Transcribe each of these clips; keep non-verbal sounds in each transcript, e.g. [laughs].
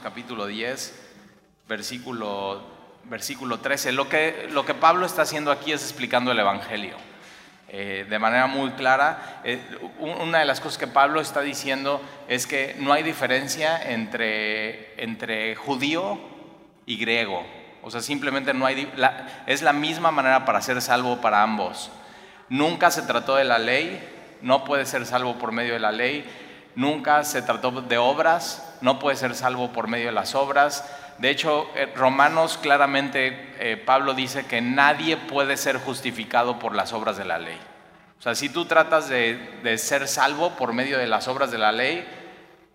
Capítulo 10, versículo, versículo 13. Lo que, lo que Pablo está haciendo aquí es explicando el Evangelio. Eh, de manera muy clara, eh, una de las cosas que Pablo está diciendo es que no hay diferencia entre, entre judío y griego. O sea, simplemente no hay, es la misma manera para ser salvo para ambos. Nunca se trató de la ley, no puede ser salvo por medio de la ley. Nunca se trató de obras, no puede ser salvo por medio de las obras. De hecho, eh, Romanos claramente, eh, Pablo dice que nadie puede ser justificado por las obras de la ley. O sea, si tú tratas de, de ser salvo por medio de las obras de la ley,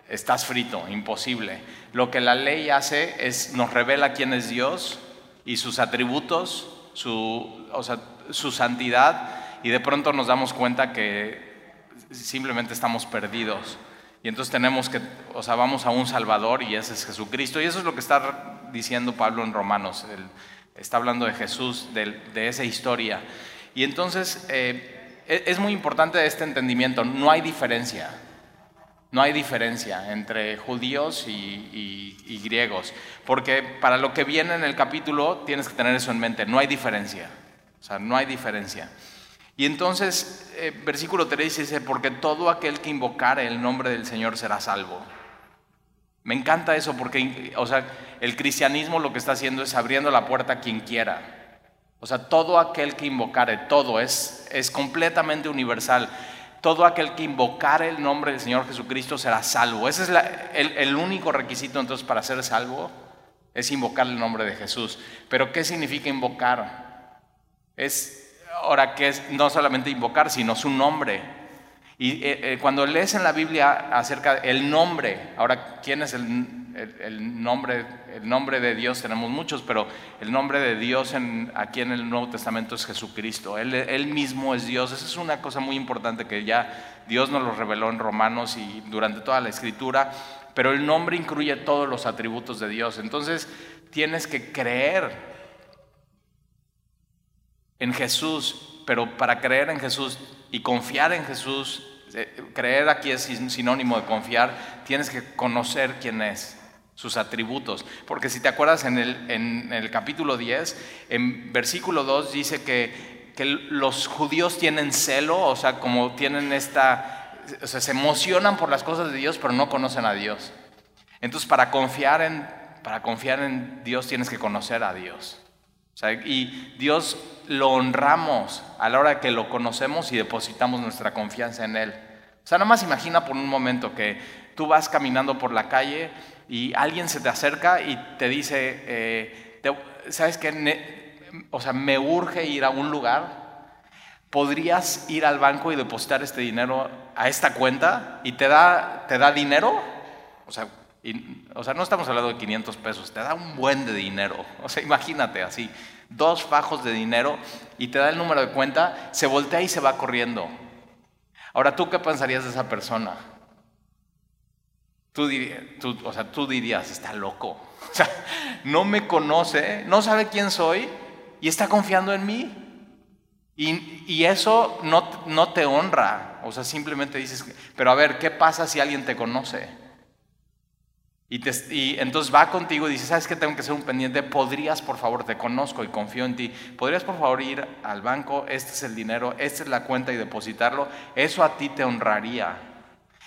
estás frito, imposible. Lo que la ley hace es nos revela quién es Dios y sus atributos, su, o sea, su santidad, y de pronto nos damos cuenta que simplemente estamos perdidos. Y entonces tenemos que, o sea, vamos a un Salvador y ese es Jesucristo. Y eso es lo que está diciendo Pablo en Romanos. está hablando de Jesús, de, esa historia. Y entonces eh, e, es muy importante este entendimiento. No hay diferencia. No hay diferencia entre judíos y, y, griegos. Porque para lo que viene en el capítulo tienes que tener eso en mente. No hay diferencia. O sea, no hay diferencia. Y entonces, eh, versículo 3 dice, porque todo aquel que invocare el nombre del Señor será salvo. Me encanta eso porque, o sea, el cristianismo lo que está haciendo es abriendo la puerta a quien quiera. O sea, todo aquel que invocare, todo es, es completamente universal. Todo aquel que invocare el nombre del Señor Jesucristo será salvo. Ese es el, el único requisito entonces para ser salvo, es invocar el nombre de Jesús. Pero ¿qué significa invocar? Es Ahora, que es no solamente invocar, sino su nombre. Y eh, eh, cuando lees en la Biblia acerca del nombre, ahora, ¿quién es el, nombre? El nombre de Dios tenemos muchos, pero el nombre de Dios en, aquí en el Nuevo Testamento es Jesucristo. Él, él mismo es Dios. Esa es una cosa muy importante que ya Dios nos lo reveló en Romanos y durante toda la Escritura. Pero el nombre incluye todos los atributos de Dios. Entonces, tienes que creer en Jesús, pero para creer en Jesús y confiar en Jesús, eh, creer aquí es sinónimo de confiar, tienes que conocer quién es, sus atributos. Porque si te acuerdas en el, en el capítulo 10, en versículo 2 dice que, que los judíos tienen celo, o sea, como tienen esta, o sea, se emocionan por las cosas de Dios, pero no conocen a Dios. Entonces, para confiar en, para confiar en Dios tienes que conocer a Dios. Y Dios lo honramos a la hora que lo conocemos y depositamos nuestra confianza en Él. O sea, nada más imagina por un momento que tú vas caminando por la calle y alguien se te acerca y te dice, eh, ¿sabes qué? O sea, me urge ir a un lugar. ¿Podrías ir al banco y depositar este dinero a esta cuenta y te da, te da dinero? O sea, o sea, no estamos hablando de 500 pesos, te da un buen de dinero. O sea, imagínate así dos fajos de dinero y te da el número de cuenta, se voltea y se va corriendo. Ahora, ¿tú qué pensarías de esa persona? Tú, o sea, tú dirías, está loco. [laughs] O sea, no me conoce, no sabe quién soy y está confiando en mí. Y, y, eso no, no te honra. O sea, simplemente dices, pero a ver, ¿qué pasa si alguien te conoce? Y, entonces va contigo y dice, ¿sabes qué? Tengo que ser un pendiente. ¿Podrías, por favor, te conozco y confío en ti? ¿Podrías, por favor, ir al banco? Este es el dinero, esta es la cuenta y depositarlo. Eso a ti te honraría.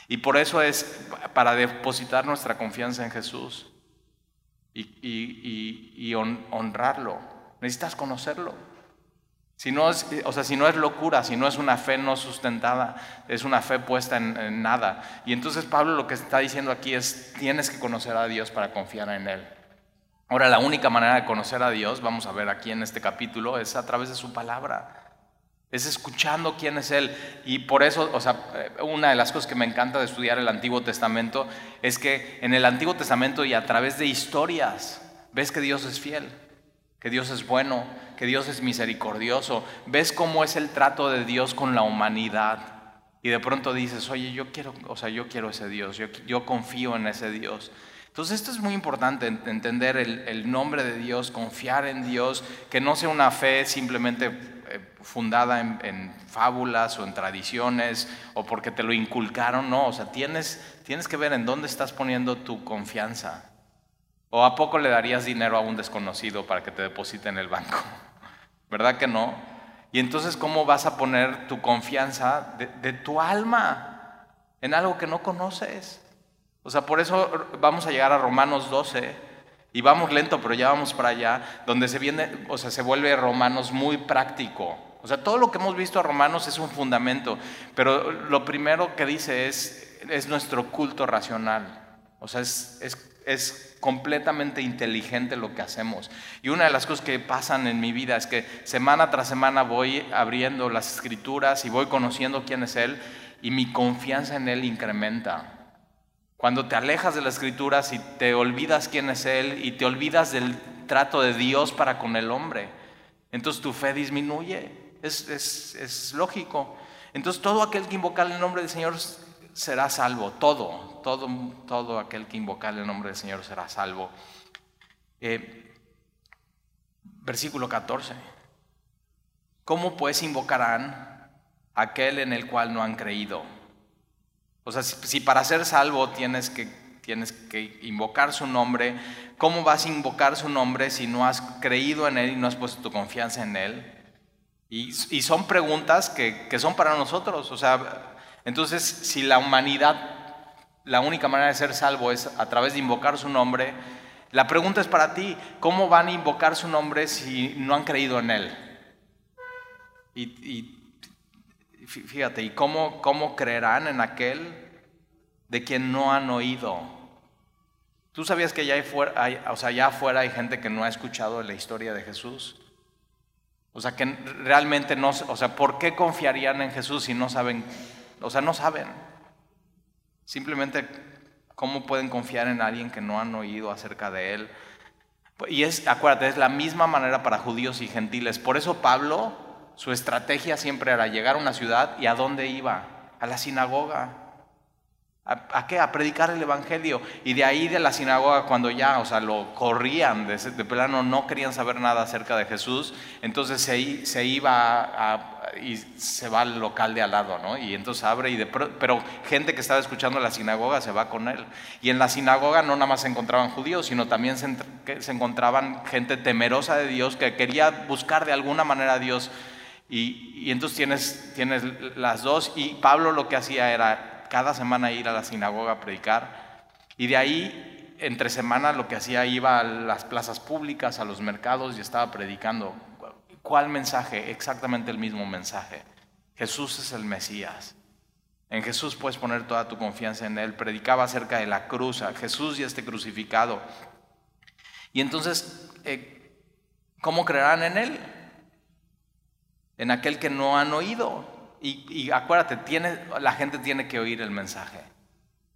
Y por eso es para depositar nuestra confianza en Jesús y, honrarlo. Necesitas conocerlo. Si no, es, o sea, si no es locura, si no es una fe no sustentada, es una fe puesta en, nada. Y entonces Pablo lo que está diciendo aquí es, tienes que conocer a Dios para confiar en Él. Ahora, la única manera de conocer a Dios, vamos a ver aquí en este capítulo, es a través de su palabra. Es escuchando quién es Él. Y por eso, o sea, una de las cosas que me encanta de estudiar el Antiguo Testamento es que en el Antiguo Testamento y a través de historias, ves que Dios es fiel que Dios es bueno, que Dios es misericordioso. Ves cómo es el trato de Dios con la humanidad. Y de pronto dices, oye, yo quiero, o sea, yo quiero ese Dios, yo, confío en ese Dios. Entonces esto es muy importante, entender el, nombre de Dios, confiar en Dios, que no sea una fe simplemente eh, fundada en, en, fábulas o en tradiciones o porque te lo inculcaron, no, o sea, tienes, tienes que ver en dónde estás poniendo tu confianza. ¿O a poco le darías dinero a un desconocido para que te deposite en el banco? ¿Verdad que no? Y entonces, ¿cómo vas a poner tu confianza de, tu alma en algo que no conoces? O sea, por eso vamos a llegar a Romanos 12 y vamos lento, pero ya vamos para allá, donde se viene, o sea, se vuelve Romanos muy práctico. O sea, todo lo que hemos visto a Romanos es un fundamento, pero lo primero que dice es, es nuestro culto racional. O sea, es completamente inteligente lo que hacemos. Y una de las cosas que pasan en mi vida es que semana tras semana voy abriendo las escrituras y voy conociendo quién es Él y mi confianza en Él incrementa. Cuando te alejas de las escrituras y te olvidas quién es Él y te olvidas del trato de Dios para con el hombre, entonces tu fe disminuye. Es, es, es lógico. Entonces todo aquel que invoca el nombre del Señor será salvo. Todo, todo, todo aquel que invoca el nombre del Señor será salvo. Eh, versículo 14. ¿Cómo pues invocarán aquel en el cual no han creído? O sea, si, para ser salvo tienes que, tienes que invocar su nombre, ¿cómo vas a invocar su nombre si no has creído en Él y no has puesto tu confianza en Él? Y, son preguntas que, que, son para nosotros. O sea, entonces, si la humanidad, la única manera de ser salvo es a través de invocar su nombre, la pregunta es para ti, ¿cómo van a invocar su nombre si no han creído en Él? Y, Fíjate, ¿y cómo, cómo creerán en aquel de quien no han oído? ¿Tú sabías que ya, fuera, o sea, allá afuera hay gente que no ha escuchado la historia de Jesús? O sea, que realmente no, o sea, ¿por qué confiarían en Jesús si no saben? O sea, no saben. Simplemente, ¿cómo pueden confiar en alguien que no han oído acerca de Él? Y es, acuérdate, es la misma manera para judíos y gentiles. Por eso Pablo su estrategia siempre era llegar a una ciudad y a dónde iba, a la sinagoga. ¿A, qué? A predicar el Evangelio. Y de ahí de la sinagoga, cuando ya, o sea, lo corrían de, plano, no querían saber nada acerca de Jesús, entonces se, iba a, y se va al local de al lado, ¿no? Y entonces abre, y de, pero gente que estaba escuchando la sinagoga se va con él. Y en la sinagoga no nada más se encontraban judíos, sino también se, encontraban gente temerosa de Dios que quería buscar de alguna manera a Dios. Y, entonces tienes, tienes las dos. Y Pablo lo que hacía era cada semana ir a la sinagoga a predicar. Y de ahí, entre semanas, lo que hacía iba a las plazas públicas, a los mercados y estaba predicando. ¿Cuál mensaje? Exactamente el mismo mensaje. Jesús es el Mesías. En Jesús puedes poner toda tu confianza en Él. Predicaba acerca de la cruz, a Jesús y este crucificado. Y entonces, eh, ¿cómo creerán en Él? en aquel que no han oído. Y, acuérdate, la gente tiene que oír el mensaje.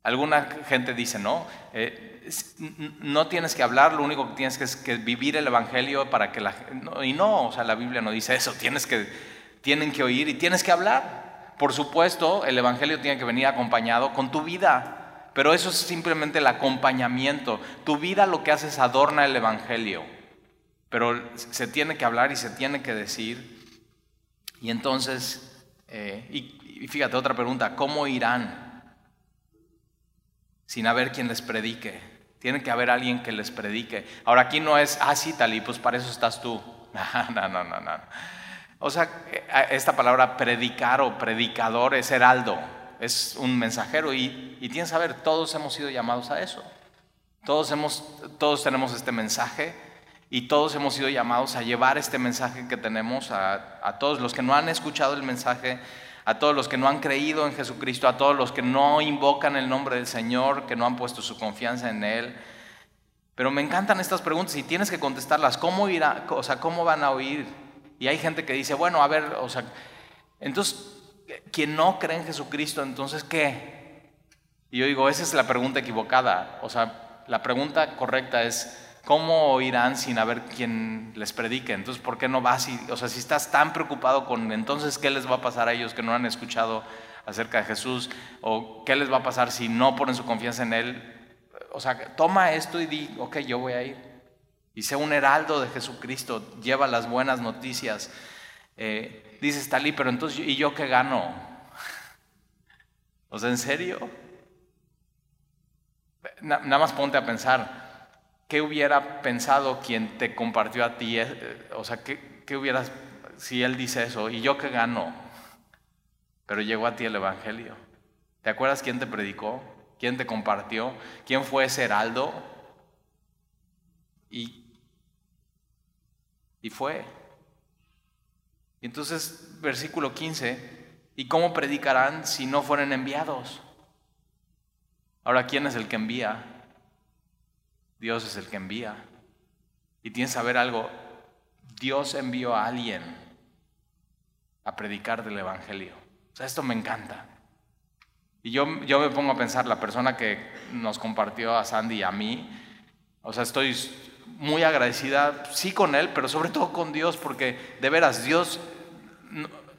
Alguna gente dice, no, eh, no tienes que hablar, lo único que tienes que es que vivir el Evangelio para que la gente... y no, o sea, la Biblia no dice eso, tienes que, tienen que oír y tienes que hablar. Por supuesto, el Evangelio tiene que venir acompañado con tu vida, pero eso es simplemente el acompañamiento. Tu vida lo que hace es adorna el Evangelio, pero se tiene que hablar y se tiene que decir y entonces, eh, y, fíjate otra pregunta, ¿cómo irán sin haber quien les predique? Tiene que haber alguien que les predique. Ahora aquí no es, ah, sí, tal, y pues para eso estás tú. [laughs] No, no, no, no. O sea, eh, esta palabra predicar o predicador es heraldo, es un mensajero y, tienes que saber, todos hemos sido llamados a eso. Todos, hemos, todos tenemos este mensaje y todos hemos sido llamados a llevar este mensaje que tenemos a, todos los que no han escuchado el mensaje, a todos los que no han creído en Jesucristo, a todos los que no invocan el nombre del Señor, que no han puesto su confianza en Él. Pero me encantan estas preguntas y tienes que contestarlas. ¿Cómo, irá, o sea, ¿Cómo van a oír? Y hay gente que dice, bueno, a ver, o sea, entonces, quien no cree en Jesucristo, entonces, ¿qué? Y yo digo, esa es la pregunta equivocada. O sea, la pregunta correcta es, ¿cómo oirán sin haber quien les predique? Entonces, ¿por qué no vas? O sea, si estás tan preocupado con, entonces, ¿qué les va a pasar a ellos que no han escuchado acerca de Jesús? ¿O qué les va a pasar si no ponen su confianza en Él? O sea, toma esto y di, ok, yo voy a ir. Y sé un heraldo de Jesucristo, lleva las buenas noticias. Eh, dices, Talí, pero entonces, ¿y yo qué gano? [laughs] o sea, ¿en serio? nada más ponte a pensar ¿qué hubiera pensado quien te compartió a ti? Eh, o sea, ¿qué, qué hubieras, si él dice eso? ¿Y yo qué gano? Pero llegó a ti el Evangelio. ¿Te acuerdas quién te predicó? ¿Quién te compartió? ¿Quién fue ese heraldo? Y, y fue. Entonces, versículo 15, ¿y cómo predicarán si no fueren enviados? Ahora, ¿quién es el que envía? Dios es el que envía. Y tienes que saber algo, Dios envió a alguien a predicar del Evangelio. O sea, esto me encanta. Y yo, yo me pongo a pensar, la persona que nos compartió a Sandy y a mí, o sea, estoy muy agradecida, sí con él, pero sobre todo con Dios, porque de veras, Dios,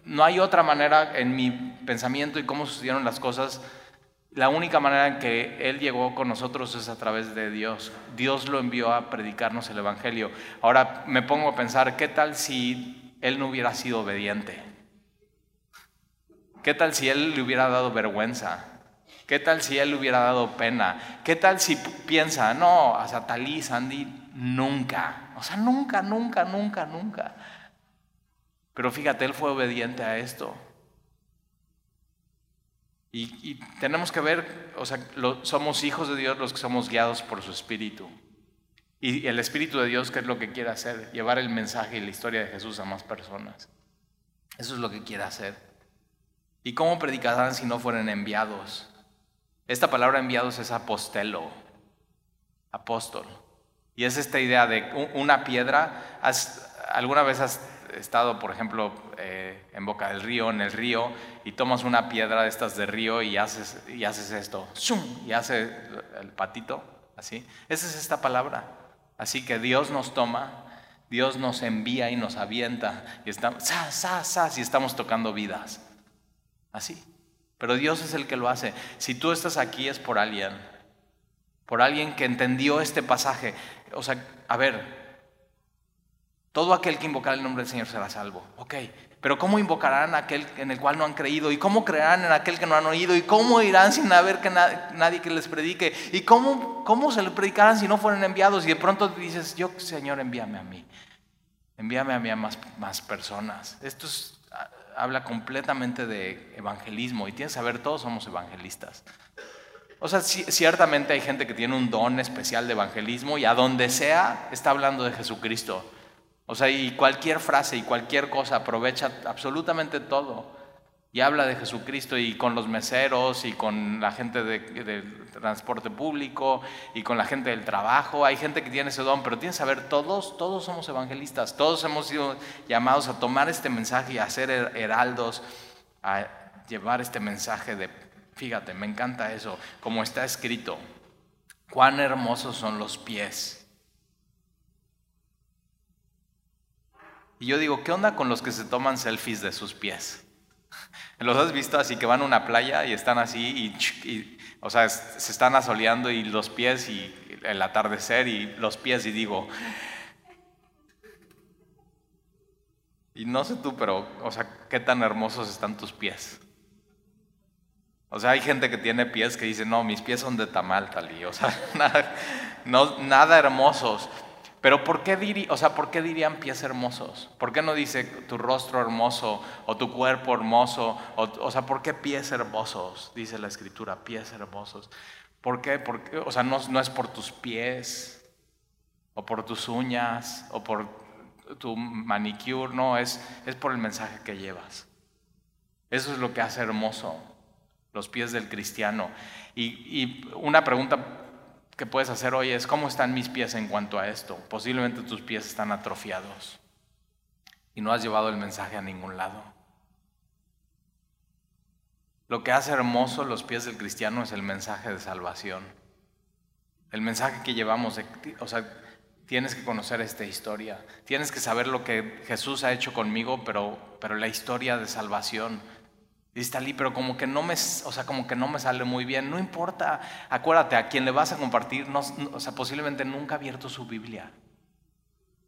no, hay otra manera en mi pensamiento y cómo sucedieron las cosas. La única manera en que Él llegó con nosotros es a través de Dios. Dios lo envió a predicarnos el Evangelio. Ahora me pongo a pensar, ¿qué tal si Él no hubiera sido obediente? ¿Qué tal si Él le hubiera dado vergüenza? ¿Qué tal si Él le hubiera dado pena? ¿Qué tal si piensa, no, a Satalí, Sandy, Nunca. O sea, nunca, nunca, nunca, nunca. Pero fíjate, él fue obediente a esto. Y, tenemos que ver, o sea, somos hijos de Dios los que somos guiados por su Espíritu. Y el Espíritu de Dios, ¿qué es lo que quiere hacer? Llevar el mensaje y la historia de Jesús a más personas. Eso es lo que quiere hacer. ¿Y cómo predicarán si no fueren enviados? Esta palabra enviados es apostelo, apóstol. Y es esta idea de una piedra. ¿Alguna vez has estado, por ejemplo, eh, en Boca del Río, en el río, y tomas una piedra de estas de río y haces, y haces esto? Y hace el patito, así. Esa es esta palabra. Así que Dios nos toma, Dios nos envía y nos avienta, y estamos, sa, y estamos tocando vidas. Así. Pero Dios es el que lo hace. Si tú estás aquí es por alguien por alguien que entendió este pasaje. O sea, a ver, todo aquel que invocar el nombre del Señor será salvo. Ok, pero ¿cómo invocarán a aquel en el cual no han creído? ¿Y cómo creerán en aquel que no han oído? ¿Y cómo irán sin haber que nadie que les predique? ¿Y cómo, cómo se le predicarán si no fueran enviados? Y de pronto dices, yo, Señor, envíame a mí. Envíame a mí a más, más personas. Esto habla completamente de evangelismo y tienes que saber, todos somos evangelistas. O sea, ciertamente hay gente que tiene un don especial de evangelismo y a donde sea está hablando de Jesucristo. O sea, y cualquier frase y cualquier cosa aprovecha absolutamente todo y habla de Jesucristo y con los meseros y con la gente del transporte público y con la gente del trabajo. Hay gente que tiene ese don, pero tienes que saber, todos, todos somos evangelistas, todos hemos sido llamados a tomar este mensaje y a ser heraldos, a llevar este mensaje de Fíjate, me encanta eso, como está escrito, cuán hermosos son los pies. Y yo digo, ¿qué onda con los que se toman selfies de sus pies? [laughs] ¿Los has visto así que van a una playa y están así y, o sea, se están asoleando y los pies y el atardecer y los pies y digo, y no sé tú, pero, o sea, ¿qué tan hermosos están tus pies? O sea, hay gente que tiene pies que dice, no, mis pies son de tamal, tal y, o sea, [laughs] nada, no, nada hermosos. Pero ¿por qué, o sea, ¿por qué dirían pies hermosos? ¿Por qué no dice tu rostro hermoso o tu cuerpo hermoso? O, sea, ¿por qué pies hermosos? Dice la escritura, pies hermosos. ¿Por qué? Porque, o sea, no, no es por tus pies o por tus uñas o por tu manicure, no, es, es por el mensaje que llevas. Eso es lo que hace hermoso los pies del cristiano. Y, una pregunta que puedes hacer hoy es, ¿cómo están mis pies en cuanto a esto? Posiblemente tus pies están atrofiados y no has llevado el mensaje a ningún lado. Lo que hace hermoso los pies del cristiano es el mensaje de salvación. El mensaje que llevamos, o sea, tienes que conocer esta historia, tienes que saber lo que Jesús ha hecho conmigo, pero, pero la historia de salvación Dice Talí, pero como que no me, o sea, como que no me sale muy bien. No importa. Acuérdate, a quien le vas a compartir, no, o sea, posiblemente nunca ha abierto su Biblia.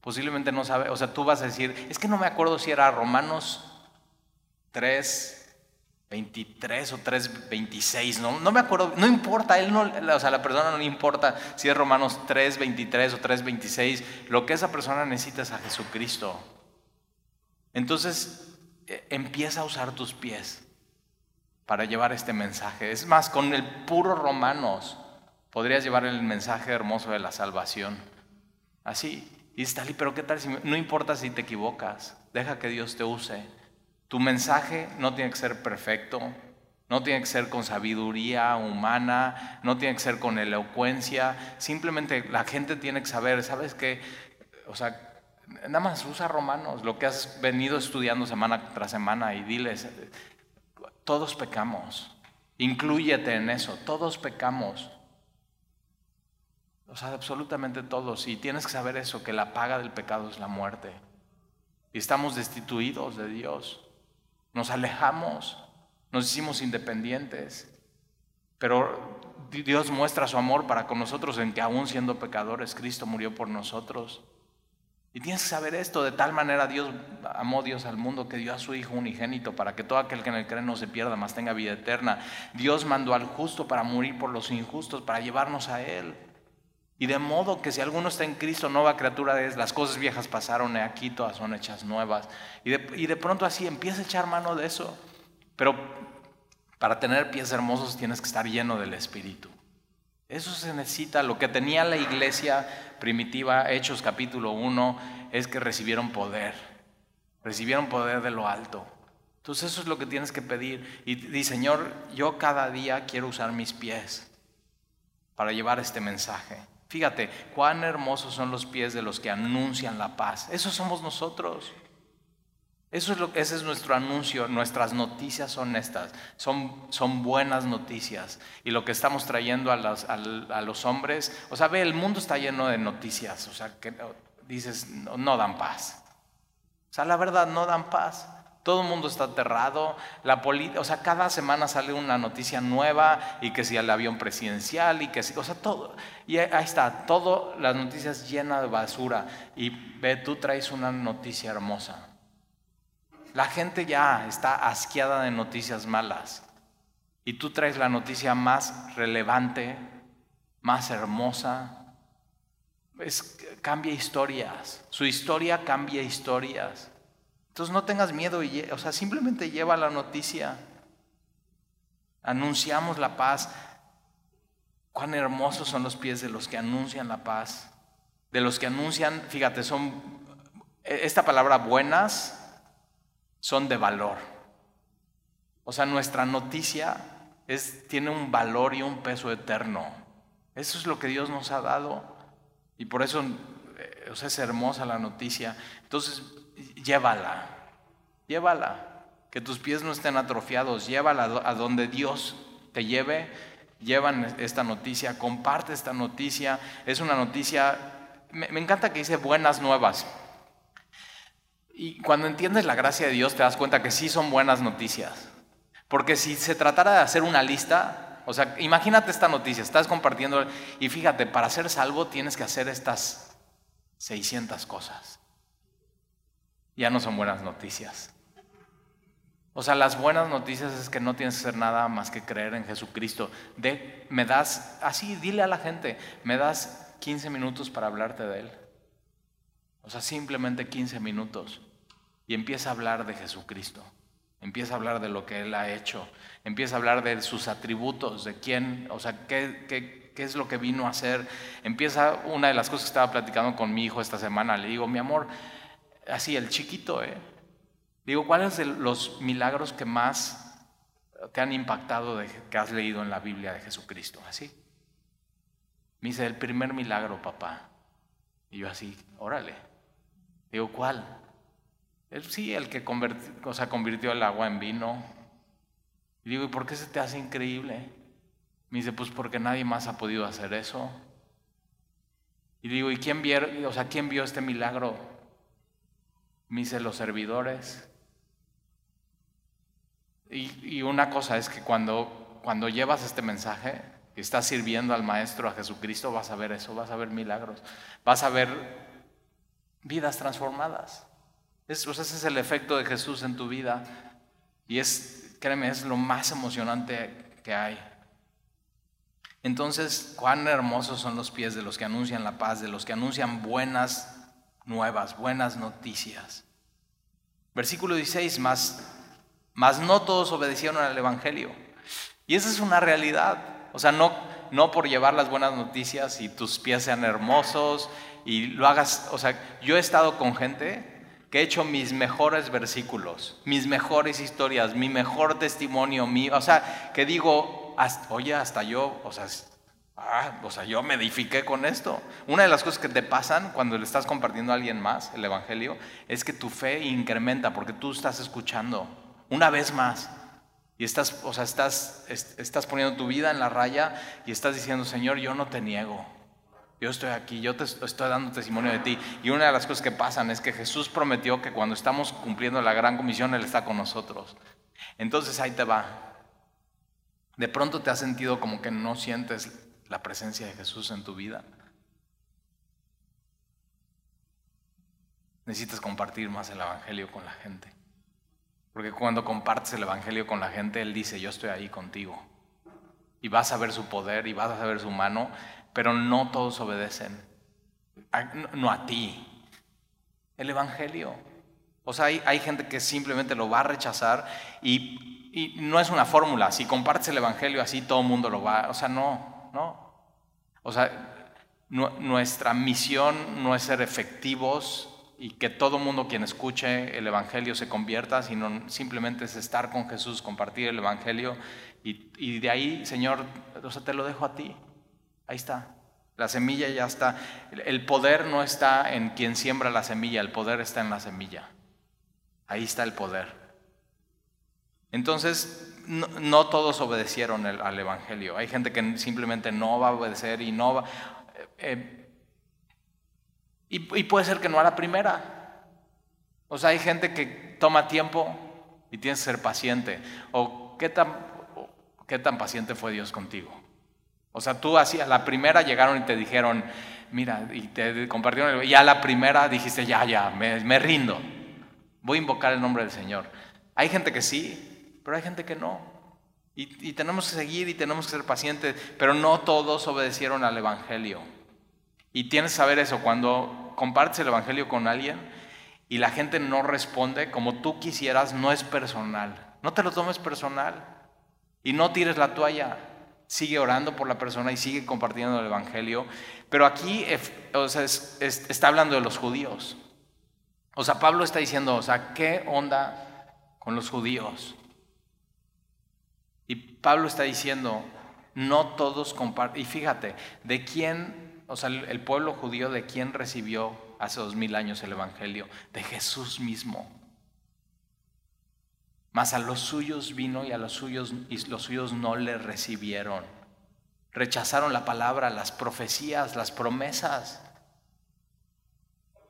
Posiblemente no sabe, o sea, tú vas a decir, es que no me acuerdo si era Romanos 3, 23 o 3.26, ¿no? no me acuerdo, no importa, él no, o sea, la persona no le importa si es Romanos 3.23 o 3.26, lo que esa persona necesita es a Jesucristo. Entonces, e, empieza a usar tus pies para llevar este mensaje. Es más, con el puro Romanos podrías llevar el mensaje hermoso de la salvación. Así, y está pero ¿qué tal si no importa si te equivocas? Deja que Dios te use. Tu mensaje no tiene que ser perfecto, no tiene que ser con sabiduría humana, no tiene que ser con elocuencia, simplemente la gente tiene que saber, ¿sabes qué? O sea, nada más usa romanos, lo que has venido estudiando semana tras semana y diles, todos pecamos, incluyete en eso, todos pecamos. O sea, absolutamente todos. Y tienes que saber eso, que la paga del pecado es la muerte. Y estamos destituidos de Dios. Nos alejamos, nos hicimos independientes. Pero Dios muestra su amor para con nosotros en que aún siendo pecadores, Cristo murió por nosotros. Y tienes que saber esto, de tal manera Dios amó Dios al mundo que dio a su Hijo unigénito para que todo aquel que en él cree no se pierda, mas tenga vida eterna. Dios mandó al justo para morir por los injustos, para llevarnos a Él. Y de modo que si alguno está en Cristo, nueva criatura es, las cosas viejas pasaron, aquí todas son hechas nuevas. Y de, y de pronto así empieza a echar mano de eso. Pero para tener pies hermosos tienes que estar lleno del Espíritu. Eso se necesita. Lo que tenía la iglesia primitiva, Hechos capítulo 1, es que recibieron poder. Recibieron poder de lo alto. Entonces eso es lo que tienes que pedir. Y di, Señor, yo cada día quiero usar mis pies para llevar este mensaje. Fíjate, cuán hermosos son los pies de los que anuncian la paz. Esos somos nosotros. Eso es lo, ese es nuestro anuncio, nuestras noticias son estas, son, son buenas noticias. Y lo que estamos trayendo a los, a, los, hombres, o sea, ve, el mundo está lleno de noticias, o sea, que dices, no, no dan paz. O sea, la verdad, no dan paz. Todo el mundo está aterrado. La o sea, cada semana sale una noticia nueva y que si el avión presidencial y que si, o sea, todo. Y ahí está, todo las noticias llenas de basura. Y ve, tú traes una noticia hermosa. La gente ya está asqueada de noticias malas. Y tú traes la noticia más relevante, más hermosa. Cambia historias. Su historia cambia historias. Entonces no tengas miedo, y, o sea, simplemente lleva la noticia. Anunciamos la paz. Cuán hermosos son los pies de los que anuncian la paz. De los que anuncian, fíjate, son, esta palabra buenas son de valor. O sea, nuestra noticia es, tiene un valor y un peso eterno. Eso es lo que Dios nos ha dado. Y por eso eh, o sea, es hermosa la noticia. Entonces, llévala, llévala. Que tus pies no estén atrofiados, llévala a donde Dios te lleve. Llevan esta noticia, comparte esta noticia. Es una noticia, me, encanta que dice buenas nuevas. Y cuando entiendes la gracia de Dios te das cuenta que sí son buenas noticias. Porque si se tratara de hacer una lista, o sea, imagínate esta noticia, estás compartiendo y fíjate, para ser salvo tienes que hacer estas 600 cosas ya no son buenas noticias. O sea, las buenas noticias es que no tienes que hacer nada más que creer en Jesucristo. De, me das, así, dile a la gente, me das 15 minutos para hablarte de Él. O sea, simplemente 15 minutos. Y empieza a hablar de Jesucristo. Empieza a hablar de lo que Él ha hecho. Empieza a hablar de sus atributos, de quién, o sea, qué, qué, qué es lo que vino a hacer. Empieza, una de las cosas que estaba platicando con mi hijo esta semana, le digo, mi amor, así el chiquito, ¿eh? Digo, ¿cuáles son los milagros que más te han impactado de, que has leído en la Biblia de Jesucristo? Así. Me dice, el primer milagro, papá. Y yo así, órale. Digo, ¿cuál? sí, el que convirtió, o sea, convirtió el agua en vino. Y digo, ¿y por qué se te hace increíble? Me dice, pues porque nadie más ha podido hacer eso. Y digo, ¿y quién vio, o sea, quién vio este milagro? mis los servidores. Y, una cosa es que cuando, cuando llevas este mensaje y estás sirviendo al Maestro, a Jesucristo, vas a ver eso, vas a ver milagros, vas a ver vidas transformadas. ese es el efecto de Jesús en tu vida. Y es, créeme, es lo más emocionante que hay. Entonces, cuán hermosos son los pies de los que anuncian la paz, de los que anuncian buenas nuevas, buenas noticias. Versículo 16, más, más no todos obedecieron al Evangelio. Y esa es una realidad. O sea, no, no por llevar las buenas noticias y tus pies sean hermosos y lo hagas. O sea, yo he estado con gente que he hecho mis mejores versículos, mis mejores historias, mi mejor testimonio, mi, o sea, que digo, oye, hasta yo, o sea, Ah, o sea, yo me edifiqué con esto. Una de las cosas que te pasan cuando le estás compartiendo a alguien más el Evangelio es que tu fe incrementa porque tú estás escuchando una vez más. Y estás, o sea, estás, estás poniendo tu vida en la raya y estás diciendo, Señor, yo no te niego. Yo estoy aquí, yo te estoy dando testimonio de ti. Y una de las cosas que pasan es que Jesús prometió que cuando estamos cumpliendo la gran comisión, Él está con nosotros. Entonces ahí te va. De pronto te has sentido como que no sientes la presencia de Jesús en tu vida? Necesitas compartir más el Evangelio con la gente. Porque cuando compartes el Evangelio con la gente, Él dice, yo estoy ahí contigo. Y vas a ver su poder y vas a ver su mano, pero no todos obedecen. No a ti. El Evangelio. O sea, hay, hay gente que simplemente lo va a rechazar y, y no es una fórmula. Si compartes el Evangelio así, todo el mundo lo va. O sea, no. ¿no? O sea, nuestra misión no es ser efectivos y que todo mundo quien escuche el Evangelio se convierta, sino simplemente es estar con Jesús, compartir el Evangelio y, de ahí, Señor, o sea, te lo dejo a ti. Ahí está. La semilla ya está. El poder no está en quien siembra la semilla, el poder está en la semilla. Ahí está el poder. Entonces, no, todos obedecieron al Evangelio. Hay gente que simplemente no va a obedecer y no va... Eh, y, puede ser que no a la primera. O sea, hay gente que toma tiempo y tienes que ser paciente. O qué tan paciente fue Dios contigo. O sea, tú así, la primera llegaron y te dijeron, mira, y te compartieron, y a la primera dijiste, ya, ya, me, me rindo. Voy a invocar el nombre del Señor. Hay gente que sí, pero hay gente que no. Y, tenemos que seguir y tenemos que ser pacientes, pero no todos obedecieron al Evangelio. Y tienes que saber eso, cuando compartes el Evangelio con alguien y la gente no responde como tú quisieras, no es personal. No te lo tomes personal y no tires la toalla. Sigue orando por la persona y sigue compartiendo el Evangelio. Pero aquí está hablando de los judíos. O sea, Pablo está diciendo, o sea, ¿qué onda con los judíos? Y Pablo está diciendo, no todos comparten. Y fíjate, ¿de quién, o sea, el pueblo judío, de quién recibió hace dos mil años el Evangelio? De Jesús mismo. Mas a los suyos vino y a los suyos, y los suyos no le recibieron. Rechazaron la palabra, las profecías, las promesas.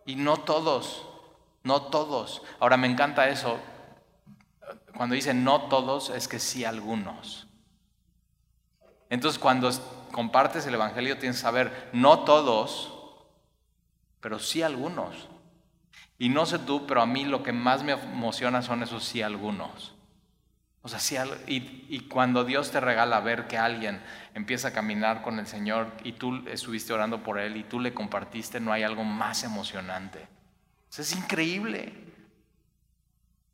Y no todos, no todos. Ahora me encanta eso. Cuando dice no todos, es que sí algunos. Entonces cuando compartes el Evangelio tienes que saber, no todos, pero sí algunos. Y no sé tú, pero a mí lo que más me emociona son esos sí algunos. O sea, sí, y, y, cuando Dios te regala ver que alguien empieza a caminar con el Señor y tú estuviste orando por Él y tú le compartiste, no hay algo más emocionante. es increíble.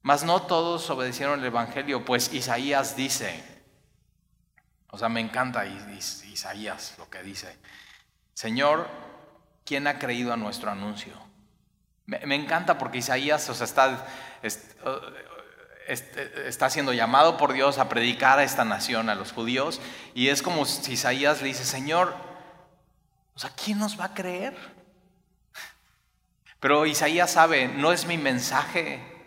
Mas no todos obedecieron el Evangelio, pues Isaías dice, o sea, me encanta Isaías lo que dice, Señor, ¿quién ha creído a nuestro anuncio? Me, encanta porque Isaías o sea, está, está siendo llamado por Dios a predicar a esta nación, a los judíos, y es como si Isaías le dice, Señor, o sea, ¿quién nos va a creer? Pero Isaías sabe, no es mi mensaje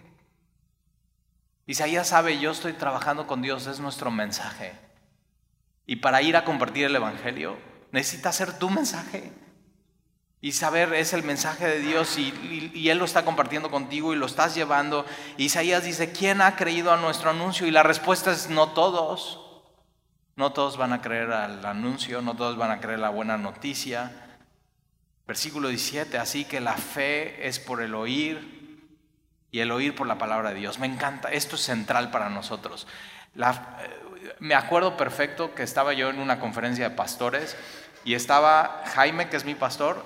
Isaías sabe, yo estoy trabajando con Dios, es nuestro mensaje. Y para ir a compartir el Evangelio, necesitas ser tu mensaje. Y saber, es el mensaje de Dios y, Él lo está compartiendo contigo y lo estás llevando. Isaías dice, ¿quién ha creído a nuestro anuncio? Y la respuesta es, no todos. No todos van a creer al anuncio, no todos van a creer la buena noticia. Versículo 17, así que la fe es por el oír y el oír por la palabra de Dios. Me encanta, esto es central para nosotros. eh, me acuerdo perfecto que estaba yo en una conferencia de pastores y estaba Jaime, que es mi pastor,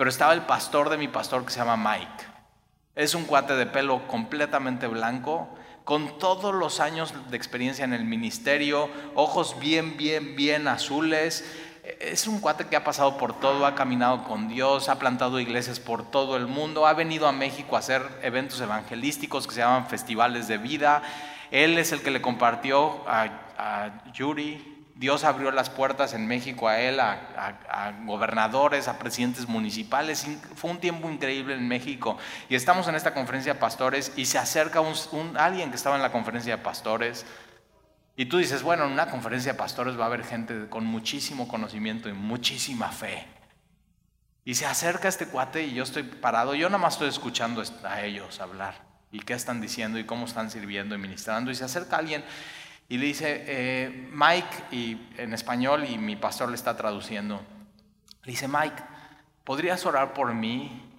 pero estaba el pastor de mi pastor que se llama Mike. Es un cuate de pelo completamente blanco, con todos los años de experiencia en el ministerio, ojos bien, bien, bien azules. Es un cuate que ha pasado por todo, ha caminado con Dios, ha plantado iglesias por todo el mundo, ha venido a México a hacer eventos evangelísticos que se llaman festivales de vida. Él es el que le compartió a, a Yuri, Dios abrió las puertas en México a él, a, gobernadores, a presidentes municipales. Fue un tiempo increíble en México. Y estamos en esta conferencia de pastores y se acerca alguien que estaba en la conferencia de pastores. Y tú dices, bueno, en una conferencia de pastores va a haber gente con muchísimo conocimiento y muchísima fe. Y se acerca este cuate y yo estoy parado, yo nada más estoy escuchando a ellos hablar y qué están diciendo y cómo están sirviendo y ministrando. Y se acerca alguien y le dice, eh, Mike, y en español, y mi pastor le está traduciendo, le dice, Mike, ¿podrías orar por mí?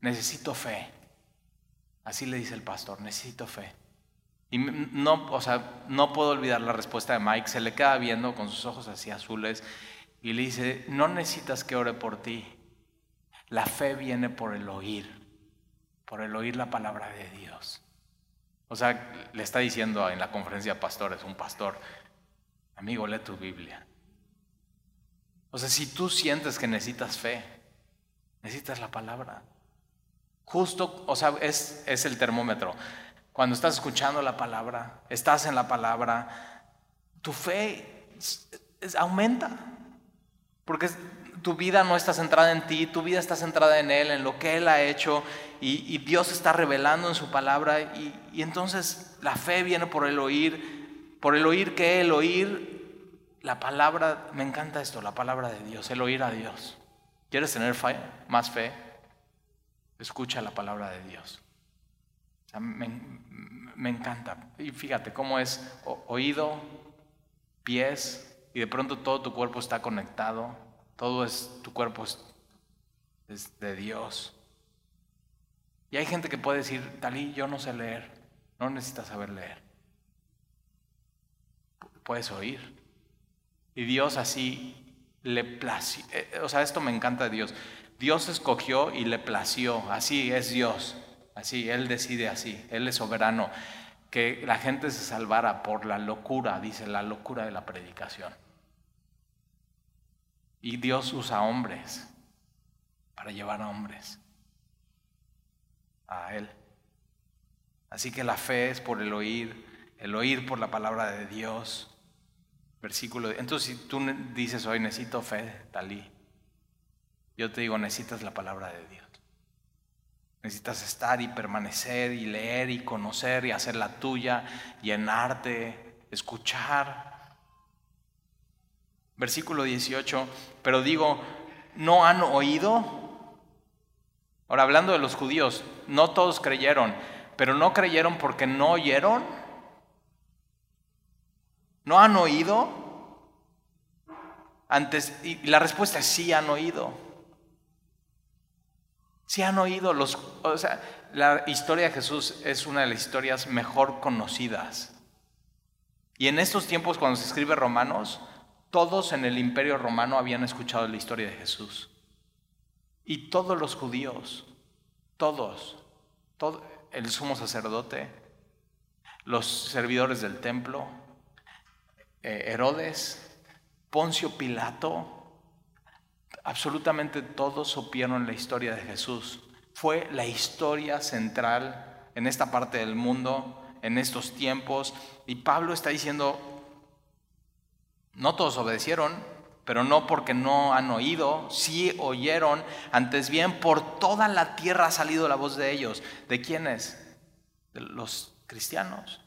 Necesito fe. Así le dice el pastor, necesito fe. Y no, o sea, no puedo olvidar la respuesta de Mike, se le queda viendo con sus ojos así azules y le dice, no necesitas que ore por ti. La fe viene por el oír, por el oír la palabra de Dios. O sea, le está diciendo en la conferencia de pastores, un pastor, amigo, lee tu Biblia. O sea, si tú sientes que necesitas fe, necesitas la palabra. Justo, o sea, es, es el termómetro. Cuando estás escuchando la palabra, estás en la palabra, tu fe aumenta. Porque tu vida no está centrada en ti, tu vida está centrada en Él, en lo que Él ha hecho, y, Dios está revelando en su palabra, y, entonces la fe viene por el oír, por el oír que el oír la palabra, me encanta esto, la palabra de Dios, el oír a Dios. ¿Quieres tener más fe? Escucha la palabra de Dios. me, me, encanta. Y fíjate cómo es oído, pies, y de pronto todo tu cuerpo está conectado todo es, tu cuerpo es, de Dios. Y hay gente que puede decir, Talí, yo no sé leer. No necesitas saber leer. Puedes oír. Y Dios así le plació. Eh, o sea, esto me encanta Dios. Dios escogió y le plació. Así es Dios. Así, Él decide así. Él es soberano. Que la gente se salvara por la locura, dice, la locura de la predicación. Y Dios usa hombres para llevar a hombres a Él. Así que la fe es por el oír, el oír por la palabra de Dios. Versículo. Entonces, si tú dices hoy necesito fe, Talí, yo te digo necesitas la palabra de Dios. Necesitas estar y permanecer y leer y conocer y hacer la tuya, llenarte, escuchar Versículo 18, pero digo, ¿no han oído? Ahora, hablando de los judíos, no todos creyeron, pero no creyeron porque no oyeron. ¿No han oído? Antes, y la respuesta es sí han oído. Sí han oído. Los, o sea, la historia de Jesús es una de las historias mejor conocidas. Y en estos tiempos, cuando se escribe Romanos, todos en el imperio romano habían escuchado la historia de Jesús. Y todos los judíos, todos, todo, el sumo sacerdote, los servidores del templo, eh, Herodes, Poncio Pilato, absolutamente todos supieron la historia de Jesús. Fue la historia central en esta parte del mundo, en estos tiempos. Y Pablo está diciendo, no todos obedecieron, pero no porque no han oído, sí oyeron, antes bien por toda la tierra ha salido la voz de ellos. ¿De quiénes? De los cristianos.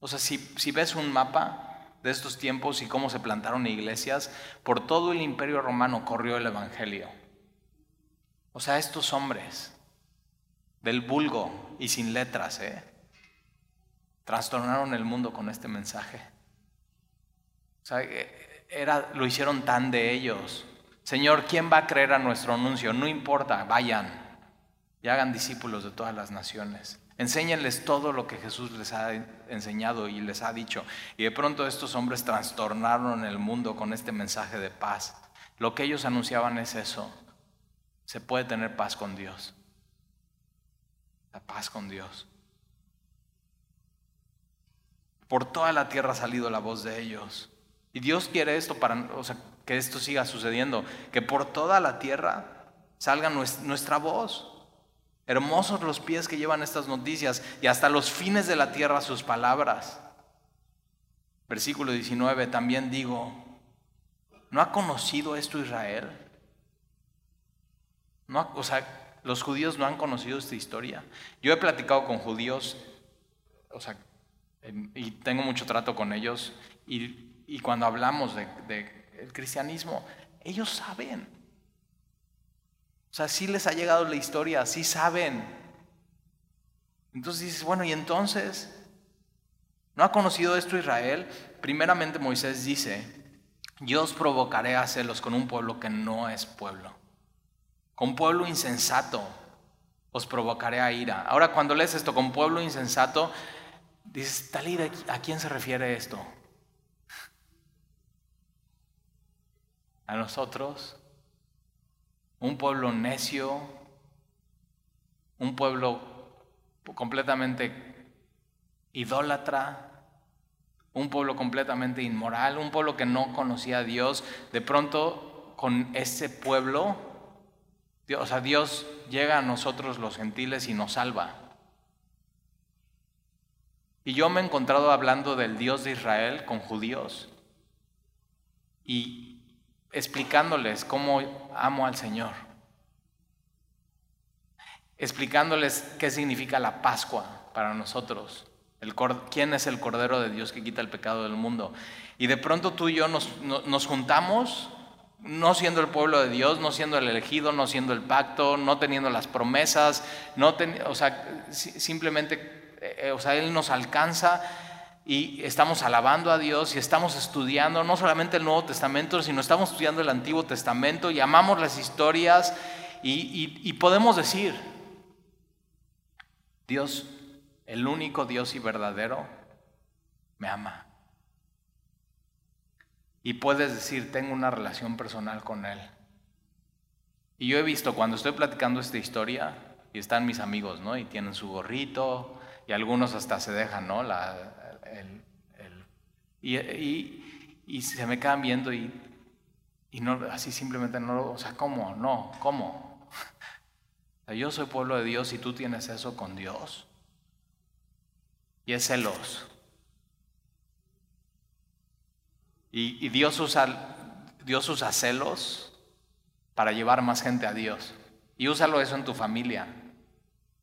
O sea, si, si ves un mapa de estos tiempos y cómo se plantaron iglesias, por todo el imperio romano corrió el Evangelio. O sea, estos hombres del vulgo y sin letras, ¿eh? trastornaron el mundo con este mensaje. O sea, eh, era, lo hicieron tan de ellos. Señor, ¿quién va a creer a nuestro anuncio? No importa, vayan y hagan discípulos de todas las naciones. Enséñenles todo lo que Jesús les ha enseñado y les ha dicho. Y de pronto estos hombres trastornaron el mundo con este mensaje de paz. Lo que ellos anunciaban es eso. Se puede tener paz con Dios. La paz con Dios. Por toda la tierra ha salido la voz de ellos. Y Dios quiere esto para, que esto siga sucediendo, que por toda la tierra salga nuestra voz. Hermosos los pies que llevan estas noticias y hasta los fines de la tierra sus palabras. Versículo 19, también digo, ¿no ha conocido esto Israel? No, o sea, los judíos no han conocido esta historia. Yo he platicado con judíos, o sea, y tengo mucho trato con ellos, y, cuando hablamos del de, cristianismo, ellos saben. O sea, sí les ha llegado la historia, sí saben. Entonces dices, bueno, ¿y entonces? ¿No ha conocido esto Israel? Primeramente Moisés dice, yo os provocaré a celos con un pueblo que no es pueblo. Con pueblo insensato os provocaré a ira. Ahora cuando lees esto con pueblo insensato, dices, Talida, ¿a quién se refiere esto? ¿A nosotros? un pueblo necio, un pueblo completamente idólatra, un pueblo completamente inmoral, un pueblo que no conocía a Dios, de pronto con ese pueblo, Dios, o sea, Dios llega a nosotros los gentiles y nos salva. Y yo me he encontrado hablando del Dios de Israel con judíos y explicándoles cómo amo al Señor, explicándoles qué significa la Pascua para nosotros, quién es el Cordero de Dios que quita el pecado del mundo. Y de pronto tú y yo nos, juntamos, no siendo el pueblo de Dios, no siendo el elegido, no siendo el pacto, no teniendo las promesas, no o sea, simplemente, eh, o sea, Él nos alcanza y estamos alabando a Dios y estamos estudiando no solamente el Nuevo Testamento, sino estamos estudiando el Antiguo Testamento y amamos las historias y, podemos decir, Dios, el único Dios y verdadero, me ama. Y puedes decir, tengo una relación personal con Él. Y yo he visto cuando estoy platicando esta historia, y están mis amigos, ¿no? Y tienen su gorrito, y algunos hasta se dejan, ¿no? Y, se me quedan viendo y, no, así simplemente no o sea, ¿cómo? No, ¿cómo? [laughs] yo soy pueblo de Dios y tú tienes eso con Dios. Y es celos. Y, y, Dios, usa, Dios usa celos para llevar más gente a Dios. Y úsalo eso en tu familia.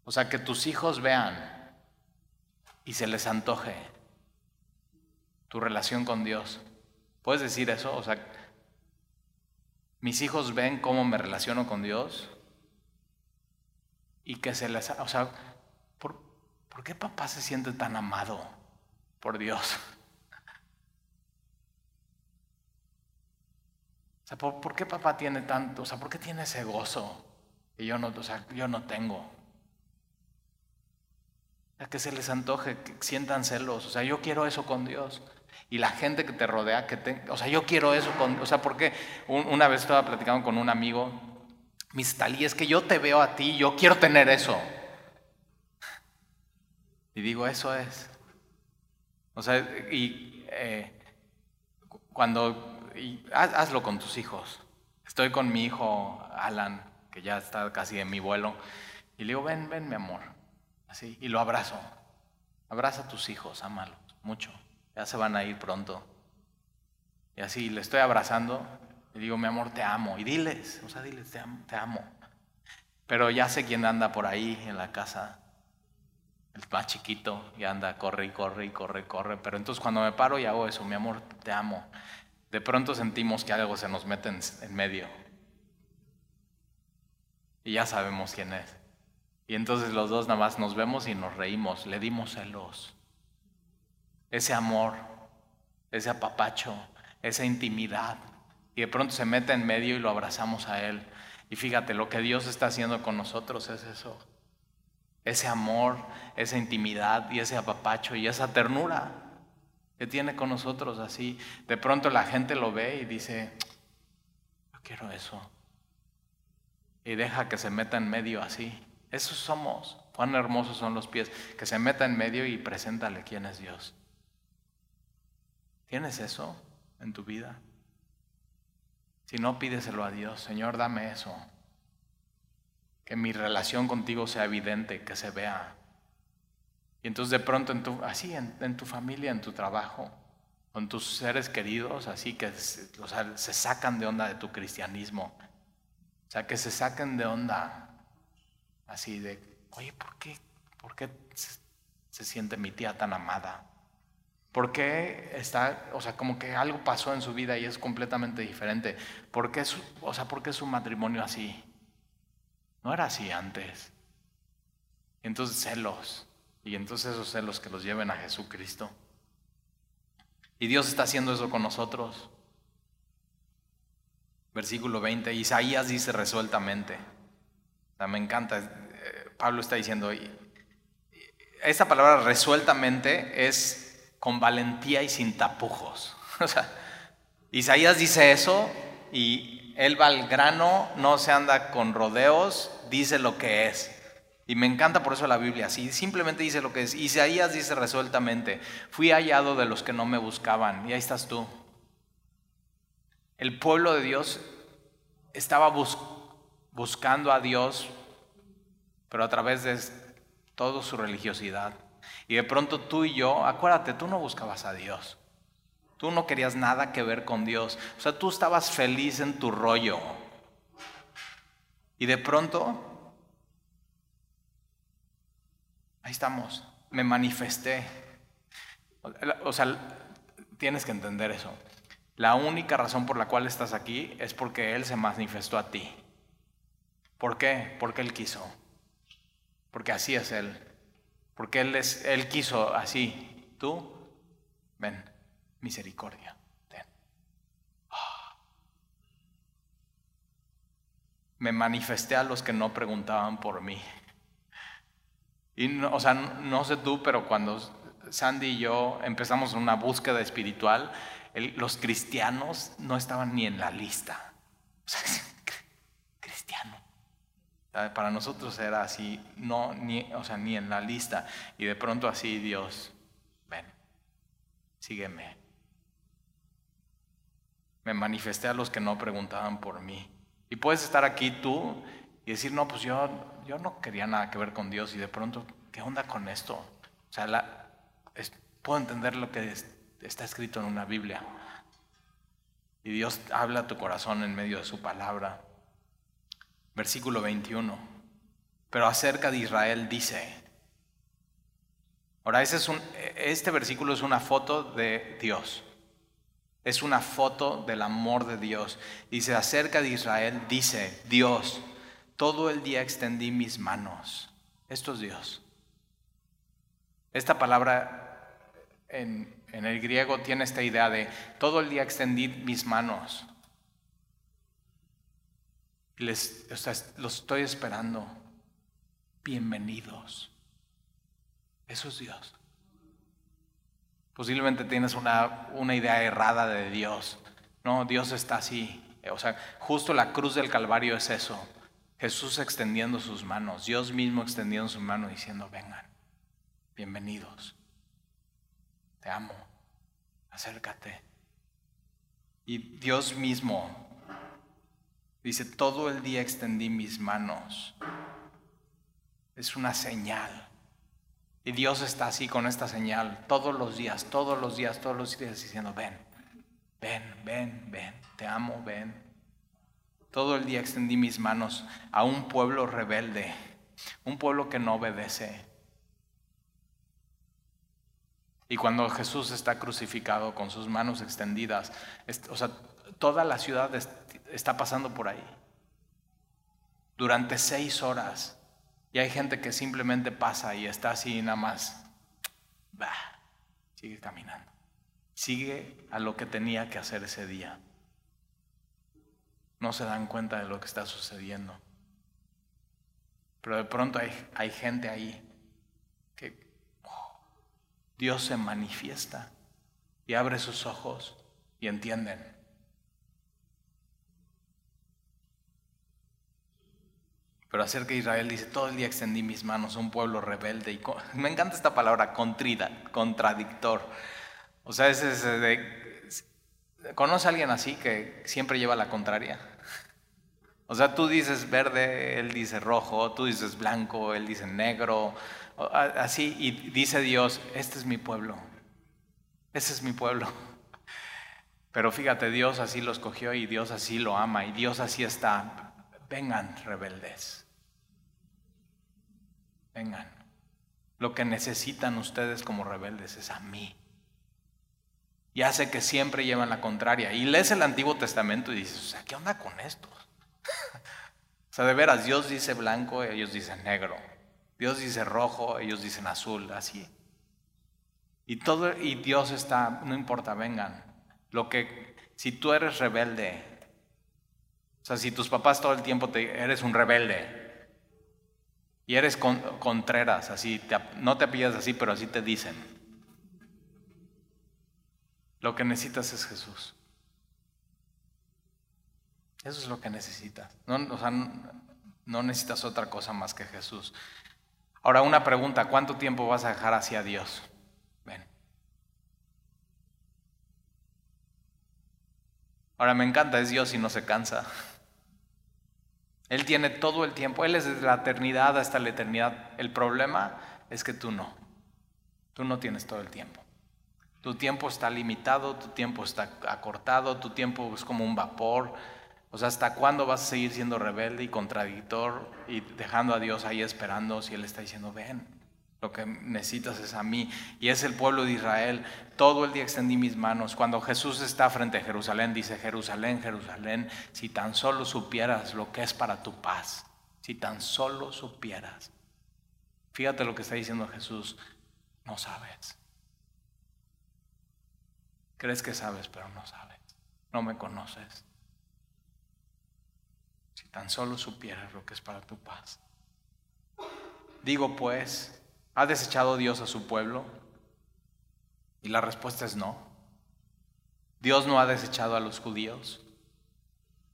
O sea, que tus hijos vean y se les antoje tu relación con Dios. ¿Puedes decir eso? O sea, mis hijos ven cómo me relaciono con Dios y que se les... O sea, ¿por, qué papá se siente tan amado por Dios? O sea, ¿por, qué papá tiene tanto? O sea, ¿por qué tiene ese gozo que yo no, o sea, yo no tengo? A que se les antoje, que sientan celos. O sea, yo quiero eso con Dios y la gente que te rodea, que te, o sea, yo quiero eso, con, o sea, porque una vez estaba platicando con un amigo, mis Talí, es que yo te veo a ti, yo quiero tener eso. Y digo, eso es. O sea, y eh, cuando, hazlo con tus hijos. Estoy con mi hijo Alan, que ya está casi en mi vuelo, y le digo, ven, ven, mi amor. Así, y lo abrazo. Abraza a tus hijos, ámalos mucho ya se van a ir pronto. Y así le estoy abrazando y digo, mi amor, te amo. Y diles, o sea, diles, te amo, te amo. Pero ya sé quién anda por ahí en la casa. El más chiquito y anda, corre y corre y corre y corre. Pero entonces cuando me paro y hago eso, mi amor, te amo. De pronto sentimos que algo se nos mete en, en medio. Y ya sabemos quién es. Y entonces los dos nada más nos vemos y nos reímos. Le dimos celos ese amor, ese apapacho, esa intimidad. Y de pronto se mete en medio y lo abrazamos a Él. Y fíjate, lo que Dios está haciendo con nosotros es eso. ese amor, esa intimidad y ese apapacho y esa ternura que tiene con nosotros así. De pronto la gente lo ve y dice, yo quiero eso. Y deja que se meta en medio así. Esos somos. Cuán hermosos son los pies. Que se meta en medio y preséntale quién es Dios. ¿Tienes eso en tu vida? Si no, pídeselo a Dios. Señor, dame eso. Que mi relación contigo sea evidente, que se vea. Y entonces de pronto, en tu, así, en, tu familia, en tu trabajo, con tus seres queridos, así que se sacan de onda de tu cristianismo. O sea, que se saquen de onda así de, oye, ¿por qué, por qué se siente mi tía tan amada? ¿Por qué está, o sea, como que algo pasó en su vida y es completamente diferente? ¿Por qué su, o sea, ¿por qué su matrimonio así? No era así antes. entonces celos. Y entonces esos celos que los lleven a Jesucristo. Y Dios está haciendo eso con nosotros. Versículo 20, Isaías dice resueltamente. O sea, me encanta, eh, Pablo está diciendo, esta palabra resueltamente es con valentía y sin tapujos. [laughs] O sea, Isaías dice eso y él va al grano, no se anda con rodeos, dice lo que es. Y me encanta por eso la Biblia, así simplemente dice lo que es. Isaías dice resueltamente, fui hallado de los que no me buscaban, y ahí estás tú. El pueblo de Dios estaba buscando a Dios, pero a través de toda su religiosidad. Y de pronto tú y yo, acuérdate, tú no buscabas a Dios. Tú no querías nada que ver con Dios. O sea, tú estabas feliz en tu rollo. Y de pronto, ahí estamos, me manifesté. O sea, tienes que entender eso. La única razón por la cual estás aquí es porque Él se manifestó a ti. ¿Por qué? Porque Él quiso. Porque así es Él. Porque Él, es, él quiso así. Tú, ven, misericordia. Me manifesté a los que no preguntaban por mí. Y o sea, no sé tú, pero cuando Sandy y yo empezamos una búsqueda espiritual, los cristianos no estaban ni en la lista. cristiano. Para nosotros era así, no, ni, o sea, ni en la lista. Y de pronto así Dios, ven, sígueme. Me manifesté a los que no preguntaban por mí. Y puedes estar aquí tú y decir, no, pues yo, yo no quería nada que ver con Dios y de pronto, ¿qué onda con esto? O sea, la, puedo entender lo que es, está escrito en una Biblia. Y Dios habla a tu corazón en medio de su palabra. Versículo 21. Pero acerca de Israel dice, ahora este versículo es una foto de Dios. Es una foto del amor de Dios. Dice, acerca de Israel dice, Dios, todo el día extendí mis manos. Esto es Dios. Esta palabra en, en el griego tiene esta idea de todo el día extendí mis manos. Les, los estoy esperando. Bienvenidos. Eso es Dios. Posiblemente tienes una, una idea errada de Dios. No, Dios está así. O sea, justo la cruz del Calvario es eso. Jesús extendiendo sus manos, Dios mismo extendiendo su mano diciendo, vengan, bienvenidos te amo, acércate. Y Dios mismo dice, todo el día extendí mis manos. Es una señal. Y Dios está así con esta señal todos los días, todos los días, todos los días diciendo, ven, ven, ven, ven, te amo, ven. Todo el día extendí mis manos a un pueblo rebelde, un pueblo que no obedece, y cuando Jesús está crucificado con sus manos extendidas, o sea, toda la ciudad está pasando por ahí. Durante seis horas. Y hay gente que simplemente pasa y está así nada más. Bah, sigue caminando. Sigue a lo que tenía que hacer ese día. No se dan cuenta de lo que está sucediendo. Pero de pronto hay, hay gente ahí que Dios se manifiesta y abre sus ojos y entienden. Pero acerca de Israel dice, todo el día extendí mis manos a un pueblo rebelde. Y [laughs] me encanta esta palabra, contrida, contradictor. O sea, es, de, ¿conoce a alguien así que siempre lleva la contraria? O sea, tú dices verde, él dice rojo, tú dices blanco, él dice negro, así, y dice Dios, este es mi pueblo, ese es mi pueblo. [laughs] Pero fíjate, Dios así lo escogió y Dios así lo ama y Dios así está. Vengan, rebeldes. Vengan. Lo que necesitan ustedes como rebeldes es a mí. Y hace que siempre llevan la contraria. Y lees el Antiguo Testamento y dices, o sea, ¿qué onda con esto? [laughs] O sea, de veras, Dios dice blanco, ellos dicen negro. Dios dice rojo, ellos dicen azul, así. Y todo y Dios está, no importa, vengan. Lo que si tú eres rebelde, o sea, si tus papás todo el tiempo te eres un rebelde y eres contreras, así, no te pillas así, pero así te dicen. Lo que necesitas es Jesús. Eso es lo que necesitas. No, o sea, no necesitas otra cosa más que Jesús. Ahora una pregunta, ¿cuánto tiempo vas a dejar hacia Dios? Ven. Ahora me encanta, es Dios y no se cansa. Él tiene todo el tiempo, Él es desde la eternidad hasta la eternidad. El problema es que tú no. Tú no tienes todo el tiempo. Tu tiempo está limitado, tu tiempo está acortado, tu tiempo es como un vapor. O sea, ¿hasta cuándo vas a seguir siendo rebelde y contradictor y dejando a Dios ahí esperando si Él está diciendo, ven, lo que necesitas es a mí? Y es el pueblo de Israel. Todo el día extendí mis manos. Cuando Jesús está frente a Jerusalén, dice, Jerusalén, Jerusalén, si tan solo supieras lo que es para tu paz, si tan solo supieras. Fíjate lo que está diciendo Jesús, no sabes. Crees que sabes, pero no sabes. No me conoces tan solo supieras lo que es para tu paz. Digo pues, ¿ha desechado Dios a su pueblo? Y la respuesta es no. Dios no ha desechado a los judíos.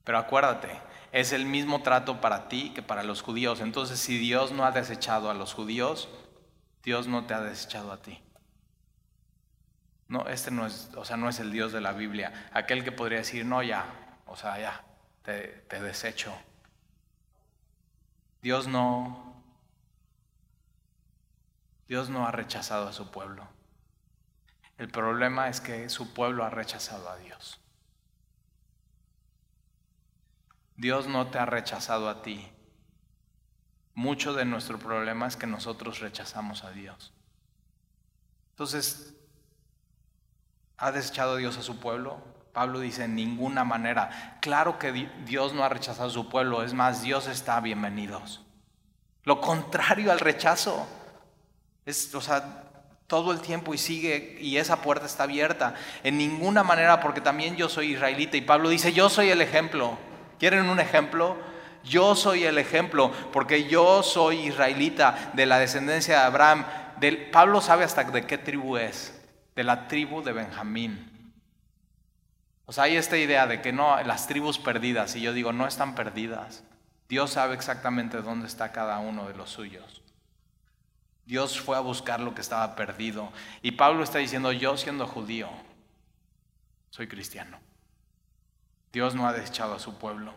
Pero acuérdate, es el mismo trato para ti que para los judíos. Entonces, si Dios no ha desechado a los judíos, Dios no te ha desechado a ti. No, este no es, o sea, no es el Dios de la Biblia. Aquel que podría decir, no, ya, o sea, ya, te, te desecho. Dios no, Dios no ha rechazado a su pueblo. El problema es que su pueblo ha rechazado a Dios. Dios no te ha rechazado a ti. Mucho de nuestro problema es que nosotros rechazamos a Dios. Entonces, ¿ha desechado Dios a su pueblo? Pablo dice, en ninguna manera. Claro que Dios no ha rechazado a su pueblo, es más, Dios está bienvenidos. Lo contrario al rechazo. Es, o sea, todo el tiempo y sigue y esa puerta está abierta. En ninguna manera, porque también yo soy israelita y Pablo dice, yo soy el ejemplo. ¿Quieren un ejemplo? Yo soy el ejemplo, porque yo soy israelita de la descendencia de Abraham. Del, Pablo sabe hasta de qué tribu es, de la tribu de Benjamín. O sea, hay esta idea de que no, las tribus perdidas, y yo digo, no están perdidas. Dios sabe exactamente dónde está cada uno de los suyos. Dios fue a buscar lo que estaba perdido. Y Pablo está diciendo, yo siendo judío, soy cristiano. Dios no ha desechado a su pueblo.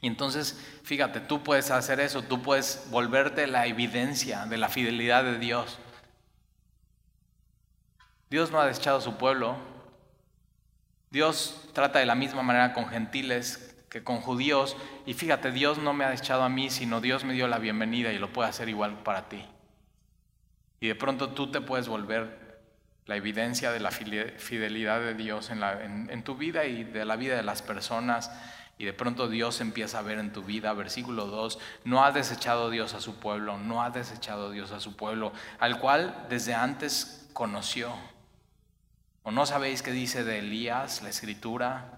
Y entonces, fíjate, tú puedes hacer eso, tú puedes volverte la evidencia de la fidelidad de Dios. Dios no ha desechado a su pueblo, Dios trata de la misma manera con gentiles que con judíos. Y fíjate, Dios no me ha echado a mí, sino Dios me dio la bienvenida y lo puede hacer igual para ti. Y de pronto tú te puedes volver la evidencia de la fidelidad de Dios en, tu vida y de la vida de las personas. Y de pronto Dios empieza a ver en tu vida, versículo 2, no ha desechado Dios a su pueblo, no ha desechado Dios a su pueblo, al cual desde antes conoció. ¿O no sabéis qué dice de Elías la escritura?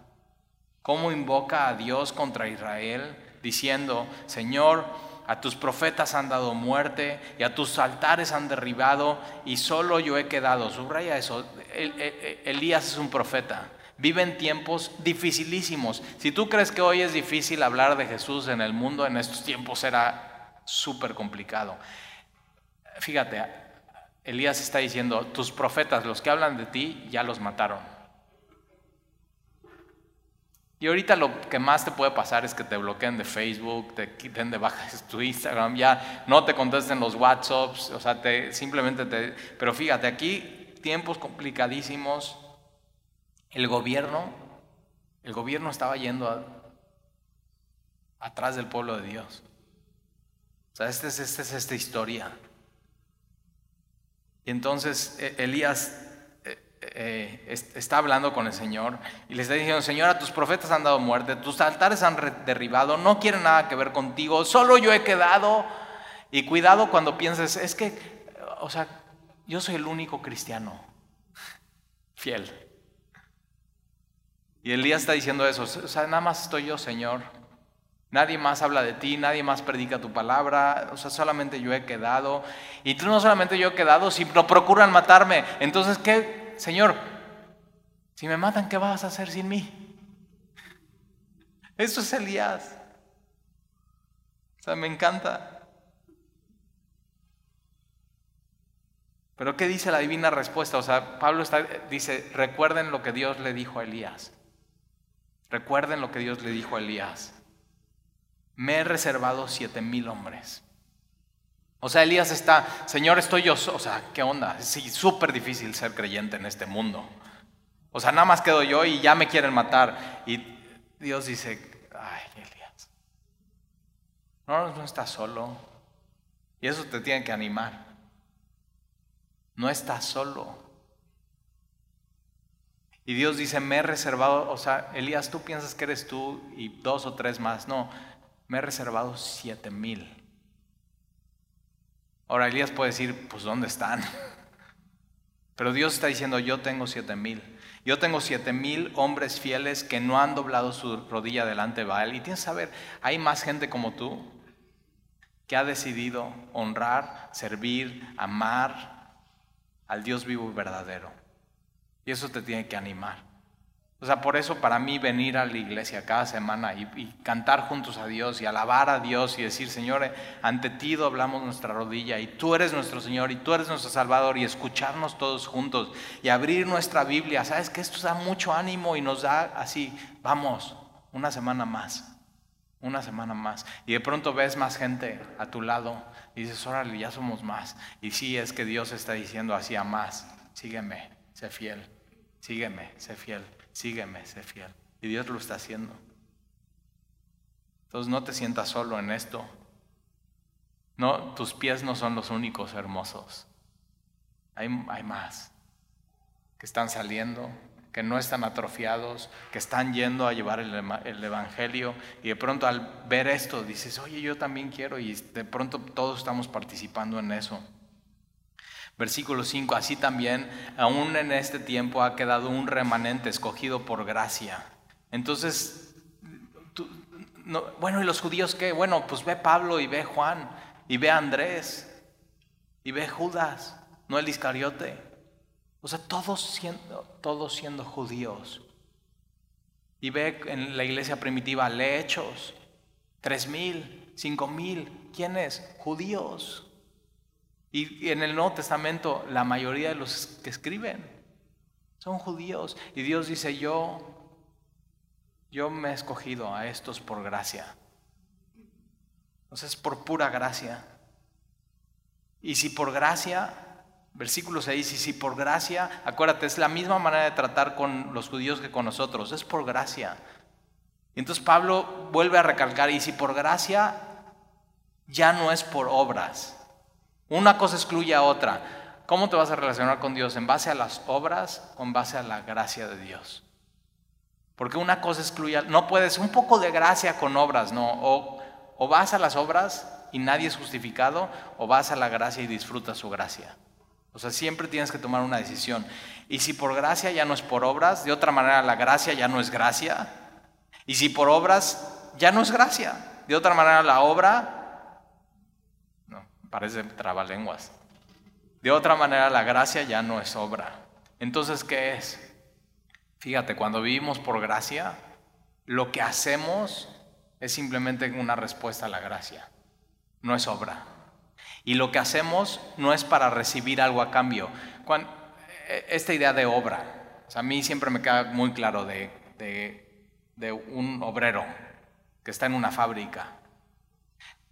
¿Cómo invoca a Dios contra Israel diciendo, Señor, a tus profetas han dado muerte y a tus altares han derribado y solo yo he quedado. Subraya eso. Elías es un profeta. Vive en tiempos dificilísimos. Si tú crees que hoy es difícil hablar de Jesús en el mundo, en estos tiempos era súper complicado. Fíjate, Elías está diciendo, tus profetas, los que hablan de ti, ya los mataron. Y ahorita lo que más te puede pasar es que te bloqueen de Facebook, te quiten de baja [laughs] tu Instagram, ya no te contesten los WhatsApps, o sea, te, simplemente te... Pero fíjate, aquí tiempos complicadísimos, el gobierno, el gobierno estaba yendo atrás del pueblo de Dios. O sea, esta es, esta es esta historia. Y entonces e, Elías eh, está hablando con el Señor y le está diciendo, Señor, a tus profetas han dado muerte, tus altares han derribado, no quieren nada que ver contigo, solo yo he quedado. Y cuidado cuando pienses, es que, o sea, yo soy el único cristiano fiel. Y Elías está diciendo eso, o sea, nada más estoy yo, Señor. Nadie más habla de ti, nadie más predica tu palabra, o sea, solamente yo he quedado. Y tú no solamente yo he quedado, sino procuran matarme. Entonces, ¿qué, Señor, si me matan, ¿qué vas a hacer sin mí? Eso es Elías. O sea, me encanta. Pero ¿qué dice la divina respuesta? O sea, Pablo dice, recuerden lo que Dios le dijo a Elías. Recuerden lo que Dios le dijo a Elías. Me he reservado siete mil hombres o sea, Elías está, Señor, estoy yo, o sea, ¿qué onda? Es súper difícil ser creyente en este mundo. O sea, nada más quedo yo y ya me quieren matar. Y Dios dice, ay, Elías, no, no estás solo. Y eso te tiene que animar. No estás solo. Y Dios dice, me he reservado, o sea, Elías, tú piensas que eres tú y dos o tres más. No, me he reservado siete mil. Ahora Elías puede decir, pues ¿dónde están? Pero Dios está diciendo, yo tengo siete mil. Yo tengo siete mil hombres fieles que no han doblado su rodilla delante de Baal. Y tienes que saber, hay más gente como tú que ha decidido honrar, servir, amar al Dios vivo y verdadero. Y eso te tiene que animar. O sea, por eso para mí venir a la iglesia cada semana y, cantar juntos a Dios y alabar a Dios y decir, Señor, ante ti doblamos nuestra rodilla y tú eres nuestro Señor y tú eres nuestro Salvador y escucharnos todos juntos y abrir nuestra Biblia. Sabes que esto da mucho ánimo y nos da así, vamos, una semana más, una semana más. Y de pronto ves más gente a tu lado y dices, órale, ya somos más. Y sí, es que Dios está diciendo así a más, sígueme, sé fiel, sígueme, sé fiel sígueme, sé fiel. Y Dios lo está haciendo. Entonces no te sientas solo en esto. No, tus pies no son los únicos hermosos. Hay, hay más que están saliendo, que no están atrofiados, que están yendo a llevar el, el, Evangelio y de pronto al ver esto dices, oye, yo también quiero y de pronto todos estamos participando en eso. Versículo 5, así también, aún en este tiempo ha quedado un remanente escogido por gracia. Entonces, bueno, ¿y los judíos qué? Bueno, pues ve Pablo y ve Juan y ve Andrés y ve Judas, no el Iscariote. O sea, todos siendo, todos siendo judíos. Y ve en la iglesia primitiva, lee hechos, tres mil, cinco mil, ¿quiénes? Judíos. Y en el Nuevo Testamento la mayoría de los que escriben son judíos. Y Dios dice, yo, yo me he escogido a estos por gracia. Entonces es por pura gracia. Y si por gracia, versículo 6, y si por gracia, acuérdate, es la misma manera de tratar con los judíos que con nosotros, es por gracia. Entonces Pablo vuelve a recalcar, y si por gracia, ya no es por obras. Una cosa excluye a otra. ¿Cómo te vas a relacionar con Dios? ¿En base a las obras o en base a la gracia de Dios? Porque una cosa excluye, no puedes, un poco de gracia con obras, no. O, o vas a las obras y nadie es justificado, o vas a la gracia y disfrutas su gracia. O sea, siempre tienes que tomar una decisión. Y si por gracia ya no es por obras, de otra manera la gracia ya no es gracia. Y si por obras ya no es gracia, de otra manera la obra Parece trabalenguas. De otra manera, la gracia ya no es obra. Entonces, ¿qué es? Fíjate, cuando vivimos por gracia, lo que hacemos es simplemente una respuesta a la gracia, no es obra. Y lo que hacemos no es para recibir algo a cambio. E, esta idea de obra, a mí siempre me queda muy claro de un obrero que está en una fábrica.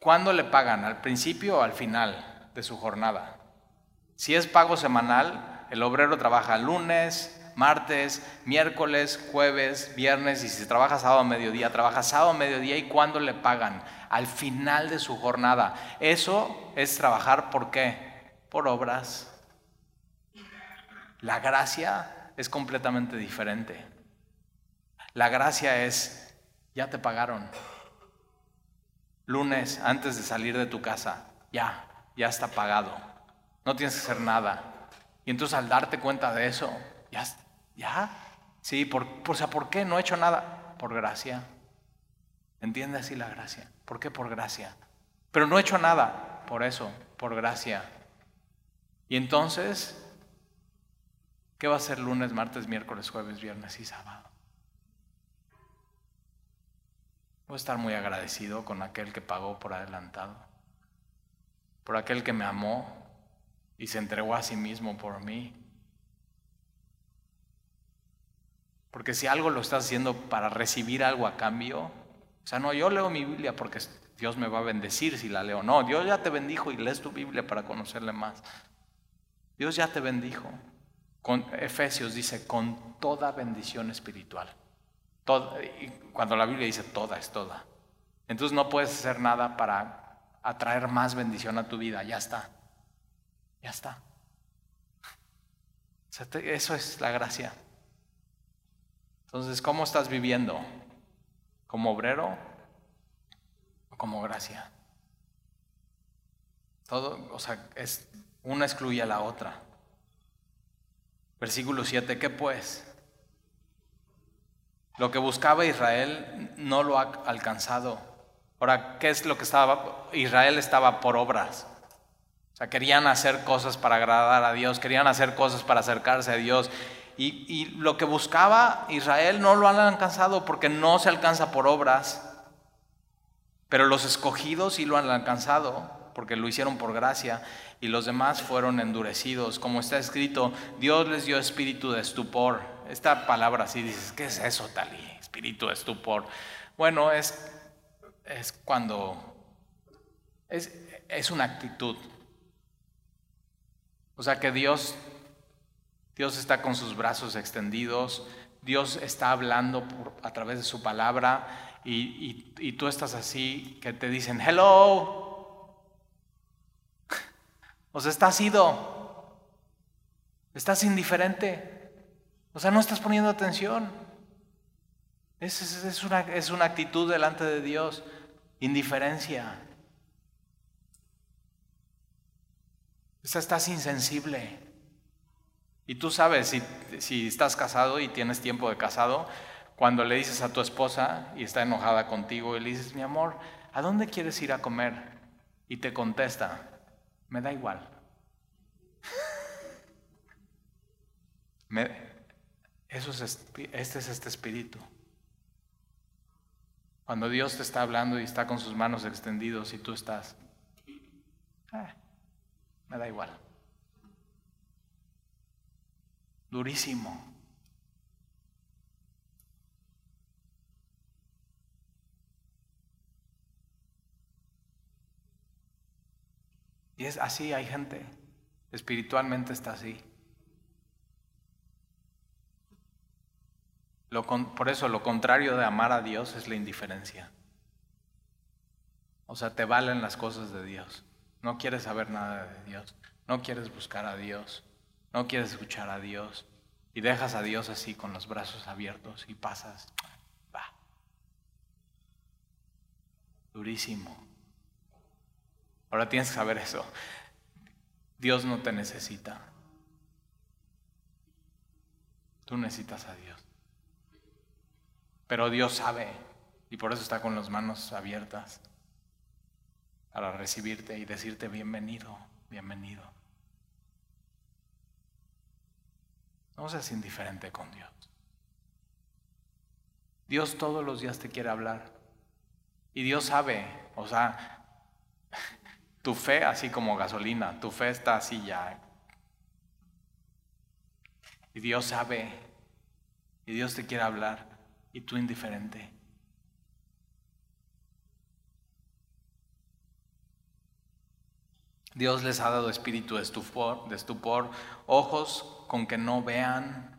¿Cuándo le pagan? ¿Al principio o al final de su jornada? Si es pago semanal, el obrero trabaja lunes, martes, miércoles, jueves, viernes y si trabaja sábado a mediodía, trabaja sábado a mediodía y cuándo le pagan? Al final de su jornada. Eso es trabajar por qué? Por obras. La gracia es completamente diferente. La gracia es, ya te pagaron. Lunes, antes de salir de tu casa, ya, ya está pagado. No tienes que hacer nada. Y entonces al darte cuenta de eso, ya, ¿Ya? Sí, por, por, ¿por qué? No he hecho nada. Por gracia. ¿Entiende así la gracia? ¿Por qué por gracia? Pero no he hecho nada. Por eso, por gracia. Y entonces, ¿qué va a ser lunes, martes, miércoles, jueves, viernes y sábado? Estar muy agradecido con aquel que pagó por adelantado, por aquel que me amó y se entregó a sí mismo por mí Porque si algo lo estás haciendo para recibir algo a cambio, o sea, no, yo leo mi Biblia porque Dios me va a bendecir si la leo. No, Dios ya te bendijo y lees tu Biblia para conocerle más. Dios ya te bendijo. Con Efesios dice, con toda bendición espiritual. Cuando la Biblia dice toda, es toda. Entonces no puedes hacer nada para atraer más bendición a tu vida. Ya está. Ya está. eso es la gracia. Entonces, ¿cómo estás viviendo? ¿Como obrero o como gracia? Todo, o sea, es, una excluye a la otra. Versículo 7, ¿qué pues? Lo que buscaba Israel no lo ha alcanzado. Ahora, ¿qué es lo que estaba? Israel estaba por obras. O sea, querían hacer cosas para agradar a Dios, querían hacer cosas para acercarse a Dios. Y, lo que buscaba Israel no lo han alcanzado porque no se alcanza por obras, pero los escogidos sí lo han alcanzado porque lo hicieron por gracia y los demás fueron endurecidos. Como está escrito, Dios les dio espíritu de estupor. Esta palabra así dices, ¿qué es eso, Tali? Espíritu estupor. Bueno, es, es cuando es, es una actitud. O sea que Dios Dios está con sus brazos extendidos, Dios está hablando a través de su palabra y, tú estás así que te dicen, hello, [laughs] o sea, estás ido, estás indiferente, o sea, no estás poniendo atención. Es, es, una, actitud delante de Dios, indiferencia. Estás insensible. Y tú sabes, si, estás casado y tienes tiempo de casado, cuando le dices a tu esposa y está enojada contigo y le dices, mi amor, ¿a dónde quieres ir a comer? Y te contesta, me da igual. [laughs] eso es, este es este espíritu. Cuando Dios te está hablando y está con sus manos extendidos y tú estás, eh, me da igual. durísimo. Y es así, hay gente, espiritualmente está así. Por eso lo contrario de amar a Dios es la indiferencia. O sea, te valen las cosas de Dios. No quieres saber nada de Dios. No quieres buscar a Dios. No quieres escuchar a Dios y dejas a Dios así con los brazos abiertos y pasas. Va. Durísimo. Ahora tienes que saber eso. Dios no te necesita. Tú necesitas a Dios. Pero Dios sabe y por eso está con las manos abiertas para recibirte y decirte bienvenido, bienvenido. No seas indiferente con Dios. Dios todos los días te quiere hablar. Y Dios sabe, o sea, [laughs] tu fe así como gasolina, tu fe está así ya. Y Dios sabe, y Dios te quiere hablar, y tú indiferente. Dios les ha dado espíritu de estupor, ojos con que no vean.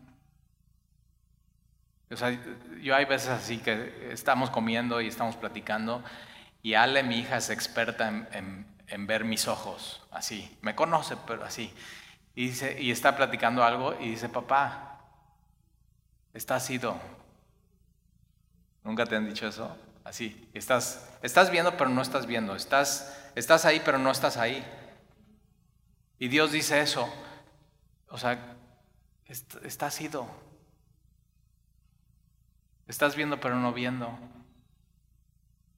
O sea, yo hay veces así que estamos comiendo y estamos platicando y Ale, mi hija, es experta en, ver mis ojos, así. Me conoce, pero así. Y, está platicando algo y dice, papá, estás ido. ¿Nunca te han dicho eso? Así. Estás, estás viendo, pero no estás viendo. Estás, estás ahí, pero no estás ahí. Y Dios dice eso. O sea, estás ido. Estás viendo pero no viendo.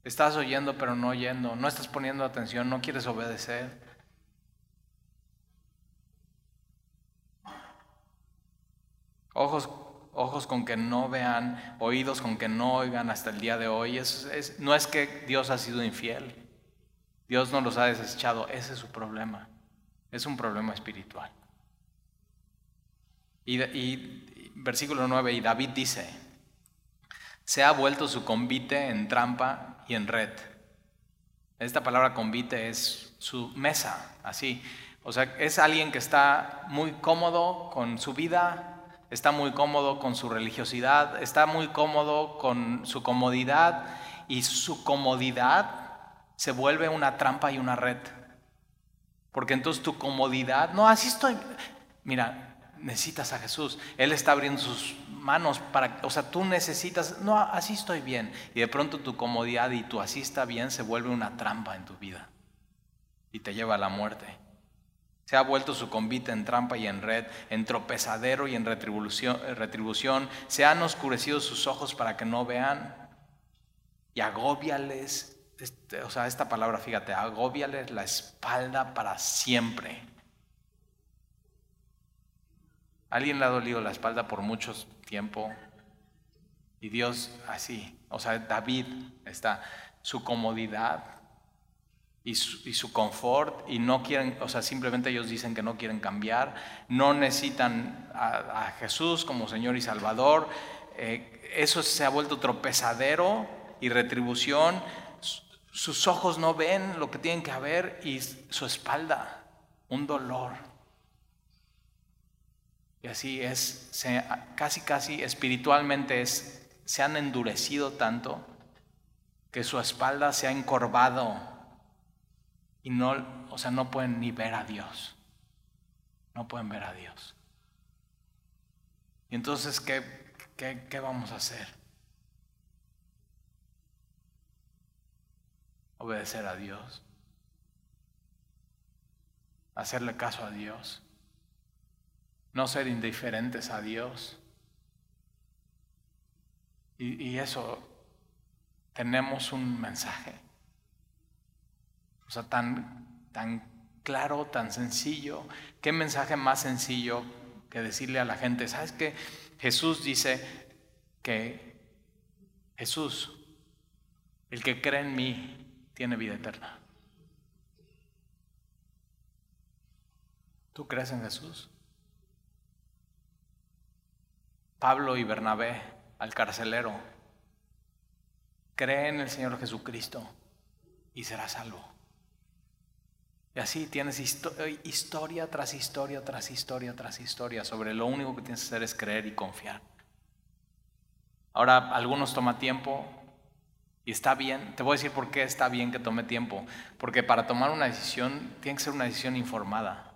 Estás oyendo pero no oyendo. No estás poniendo atención, no quieres obedecer. Ojos, ojos con que no vean, oídos con que no oigan hasta el día de hoy. no es que Dios ha sido infiel. Dios no los ha desechado. Ese es su problema. Es un problema espiritual. Y, versículo 9, y David dice, se ha vuelto su convite en trampa y en red. Esta palabra convite es su mesa, así. O sea, es alguien que está muy cómodo con su vida, está muy cómodo con su religiosidad, está muy cómodo con su comodidad y su comodidad se vuelve una trampa y una red. Porque entonces tu comodidad, no, así estoy. Mira, necesitas a Jesús. Él está abriendo sus manos para, o sea, tú necesitas, no, así estoy bien. Y de pronto tu comodidad y tu así está bien se vuelve una trampa en tu vida y te lleva a la muerte. Se ha vuelto su convite en trampa y en red, en tropezadero y en retribución, retribución. Se han oscurecido sus ojos para que no vean y agóbiales este, o sea, esta palabra, fíjate, agobiales la espalda para siempre. Alguien le ha dolido la espalda por mucho tiempo y Dios así, o sea, David está, su comodidad y su, confort y no quieren, o sea, simplemente ellos dicen que no quieren cambiar, no necesitan a, Jesús como Señor y Salvador, eh, eso se ha vuelto tropezadero y retribución sus ojos no ven lo que tienen que ver y su espalda, un dolor. Y así es, casi, casi espiritualmente es, se han endurecido tanto que su espalda se ha encorvado y no, o sea, no pueden ni ver a Dios. No pueden ver a Dios. Y entonces, ¿qué, qué, qué vamos a hacer? obedecer a Dios, hacerle caso a Dios, no ser indiferentes a Dios. Y, eso, tenemos un mensaje, o sea, tan, tan claro, tan sencillo. ¿Qué mensaje más sencillo que decirle a la gente? ¿Sabes qué? Jesús dice que Jesús, el que cree en mí, tiene vida eterna. ¿Tú crees en Jesús? Pablo y Bernabé, al carcelero, cree en el Señor Jesucristo y será salvo. Y así tienes historia tras historia, tras historia, tras historia sobre lo único que tienes que hacer es creer y confiar. Ahora, algunos toma tiempo, y está bien, te voy a decir por qué está bien que tome tiempo. Porque para tomar una decisión tiene que ser una decisión informada.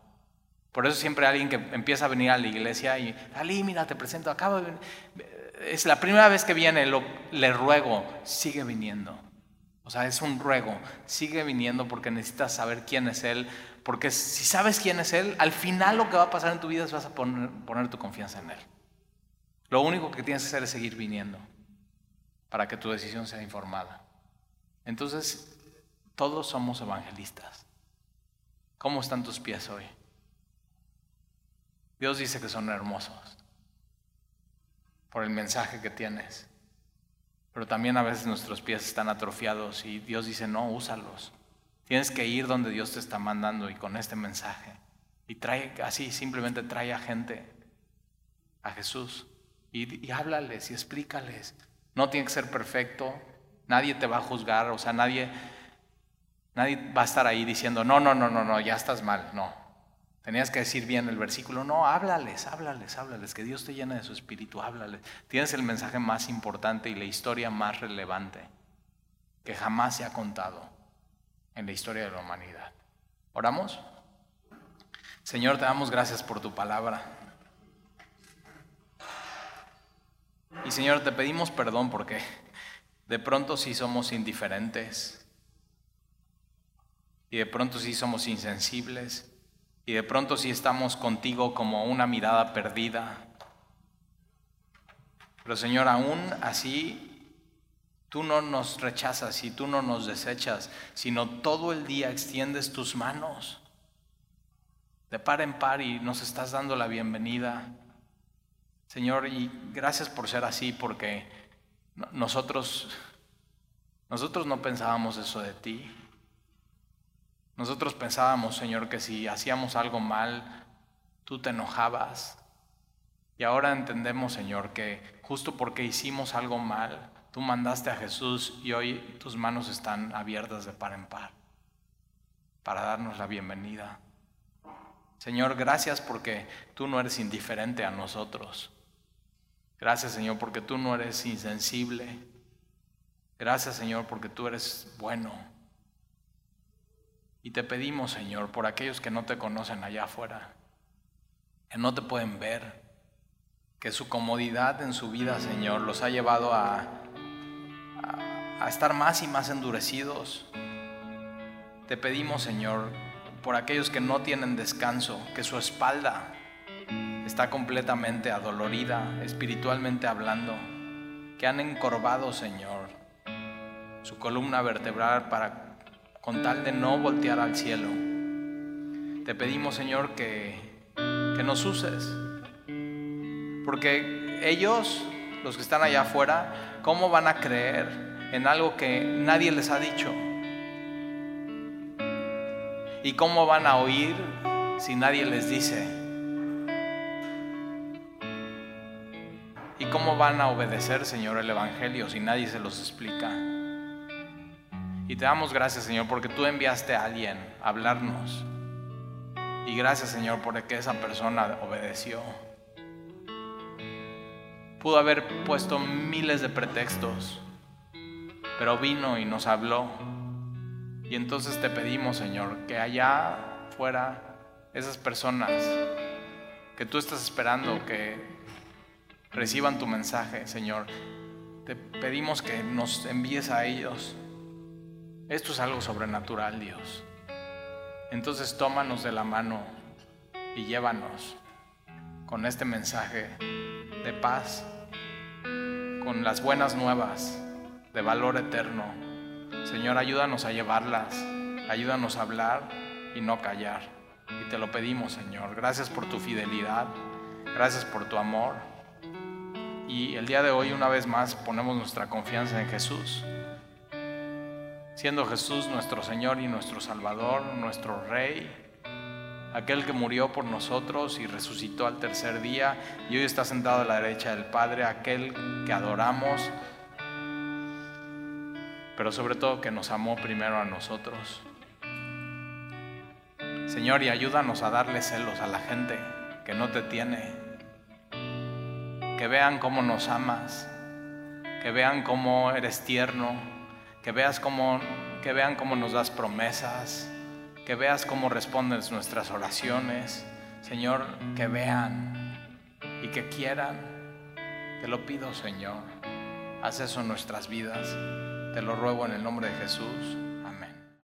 Por eso siempre alguien que empieza a venir a la iglesia y, Ali, mira, te presento, acabo de Es la primera vez que viene, le ruego, sigue viniendo. O sea, es un ruego, sigue viniendo porque necesitas saber quién es Él. Porque si sabes quién es Él, al final lo que va a pasar en tu vida es vas a poner, poner tu confianza en Él. Lo único que tienes que hacer es seguir viniendo para que tu decisión sea informada. Entonces, Todos somos evangelistas. ¿Cómo están tus pies hoy? Dios dice que son hermosos por el mensaje que tienes. Pero también a veces nuestros pies están atrofiados y Dios dice, no, úsalos. Tienes que ir donde Dios te está mandando y con este mensaje. Y trae así, simplemente trae a gente a Jesús. Y, háblales y explícales. No tiene que ser perfecto. Nadie te va a juzgar. O sea, nadie, nadie va a estar ahí diciendo, no, no, no, no, no, ya estás mal. No. Tenías que decir bien el versículo. No, háblales, háblales, háblales. Que Dios te llene de su espíritu. Háblales. Tienes el mensaje más importante y la historia más relevante que jamás se ha contado en la historia de la humanidad. ¿Oramos? Señor, te damos gracias por tu palabra. Y Señor, te pedimos perdón porque de pronto sí somos indiferentes. Y de pronto sí somos insensibles. Y de pronto sí estamos contigo como una mirada perdida. Pero Señor, aún así Tú no nos rechazas y tú no nos desechas, sino todo el día extiendes tus manos de par en par y nos estás dando la bienvenida. Señor, y gracias por ser así, porque nosotros, nosotros no pensábamos eso de ti. Nosotros pensábamos, Señor, que si hacíamos algo mal, tú te enojabas. Y ahora entendemos, Señor, que justo porque hicimos algo mal, Tú mandaste a Jesús y hoy tus manos están abiertas de par en par para darnos la bienvenida. Señor, gracias porque tú no eres indiferente a nosotros. Gracias, Señor, porque tú no eres insensible. Gracias, Señor, porque tú eres bueno. Y te pedimos, Señor, por aquellos que no te conocen allá afuera, que no te pueden ver, que su comodidad en su vida, Señor, los ha llevado a a estar más y más endurecidos. Te pedimos, Señor, por aquellos que no tienen descanso, que su espalda está completamente adolorida, espiritualmente hablando, que han encorvado, Señor, su columna vertebral para con tal de no voltear al cielo. Te pedimos, Señor, que, que nos uses, porque ellos, los que están allá afuera, ¿cómo van a creer en algo que nadie les ha dicho. ¿Y cómo van a oír si nadie les dice? ¿Y cómo van a obedecer, Señor, el Evangelio si nadie se los explica? Y te damos gracias, Señor, porque tú enviaste a alguien a hablarnos. Y gracias, Señor, porque esa persona obedeció. Pudo haber puesto miles de pretextos pero vino y nos habló. Y entonces te pedimos, Señor, que allá fuera esas personas que tú estás esperando que reciban tu mensaje, Señor, te pedimos que nos envíes a ellos. Esto es algo sobrenatural, Dios. Entonces tómanos de la mano y llévanos con este mensaje de paz, con las buenas nuevas de valor eterno. Señor, ayúdanos a llevarlas, ayúdanos a hablar y no callar. Y te lo pedimos, Señor. Gracias por tu fidelidad, gracias por tu amor. Y el día de hoy, una vez más, ponemos nuestra confianza en Jesús. Siendo Jesús nuestro Señor y nuestro Salvador, nuestro Rey, aquel que murió por nosotros y resucitó al tercer día y hoy está sentado a la derecha del Padre, aquel que adoramos pero sobre todo que nos amó primero a nosotros. Señor, y ayúdanos a darle celos a la gente que no te tiene. Que vean cómo nos amas, que vean cómo eres tierno, que, veas cómo, que vean cómo nos das promesas, que veas cómo respondes nuestras oraciones. Señor, que vean y que quieran. Te lo pido, Señor. Haz eso en nuestras vidas. Te lo ruego en el nombre de Jesús.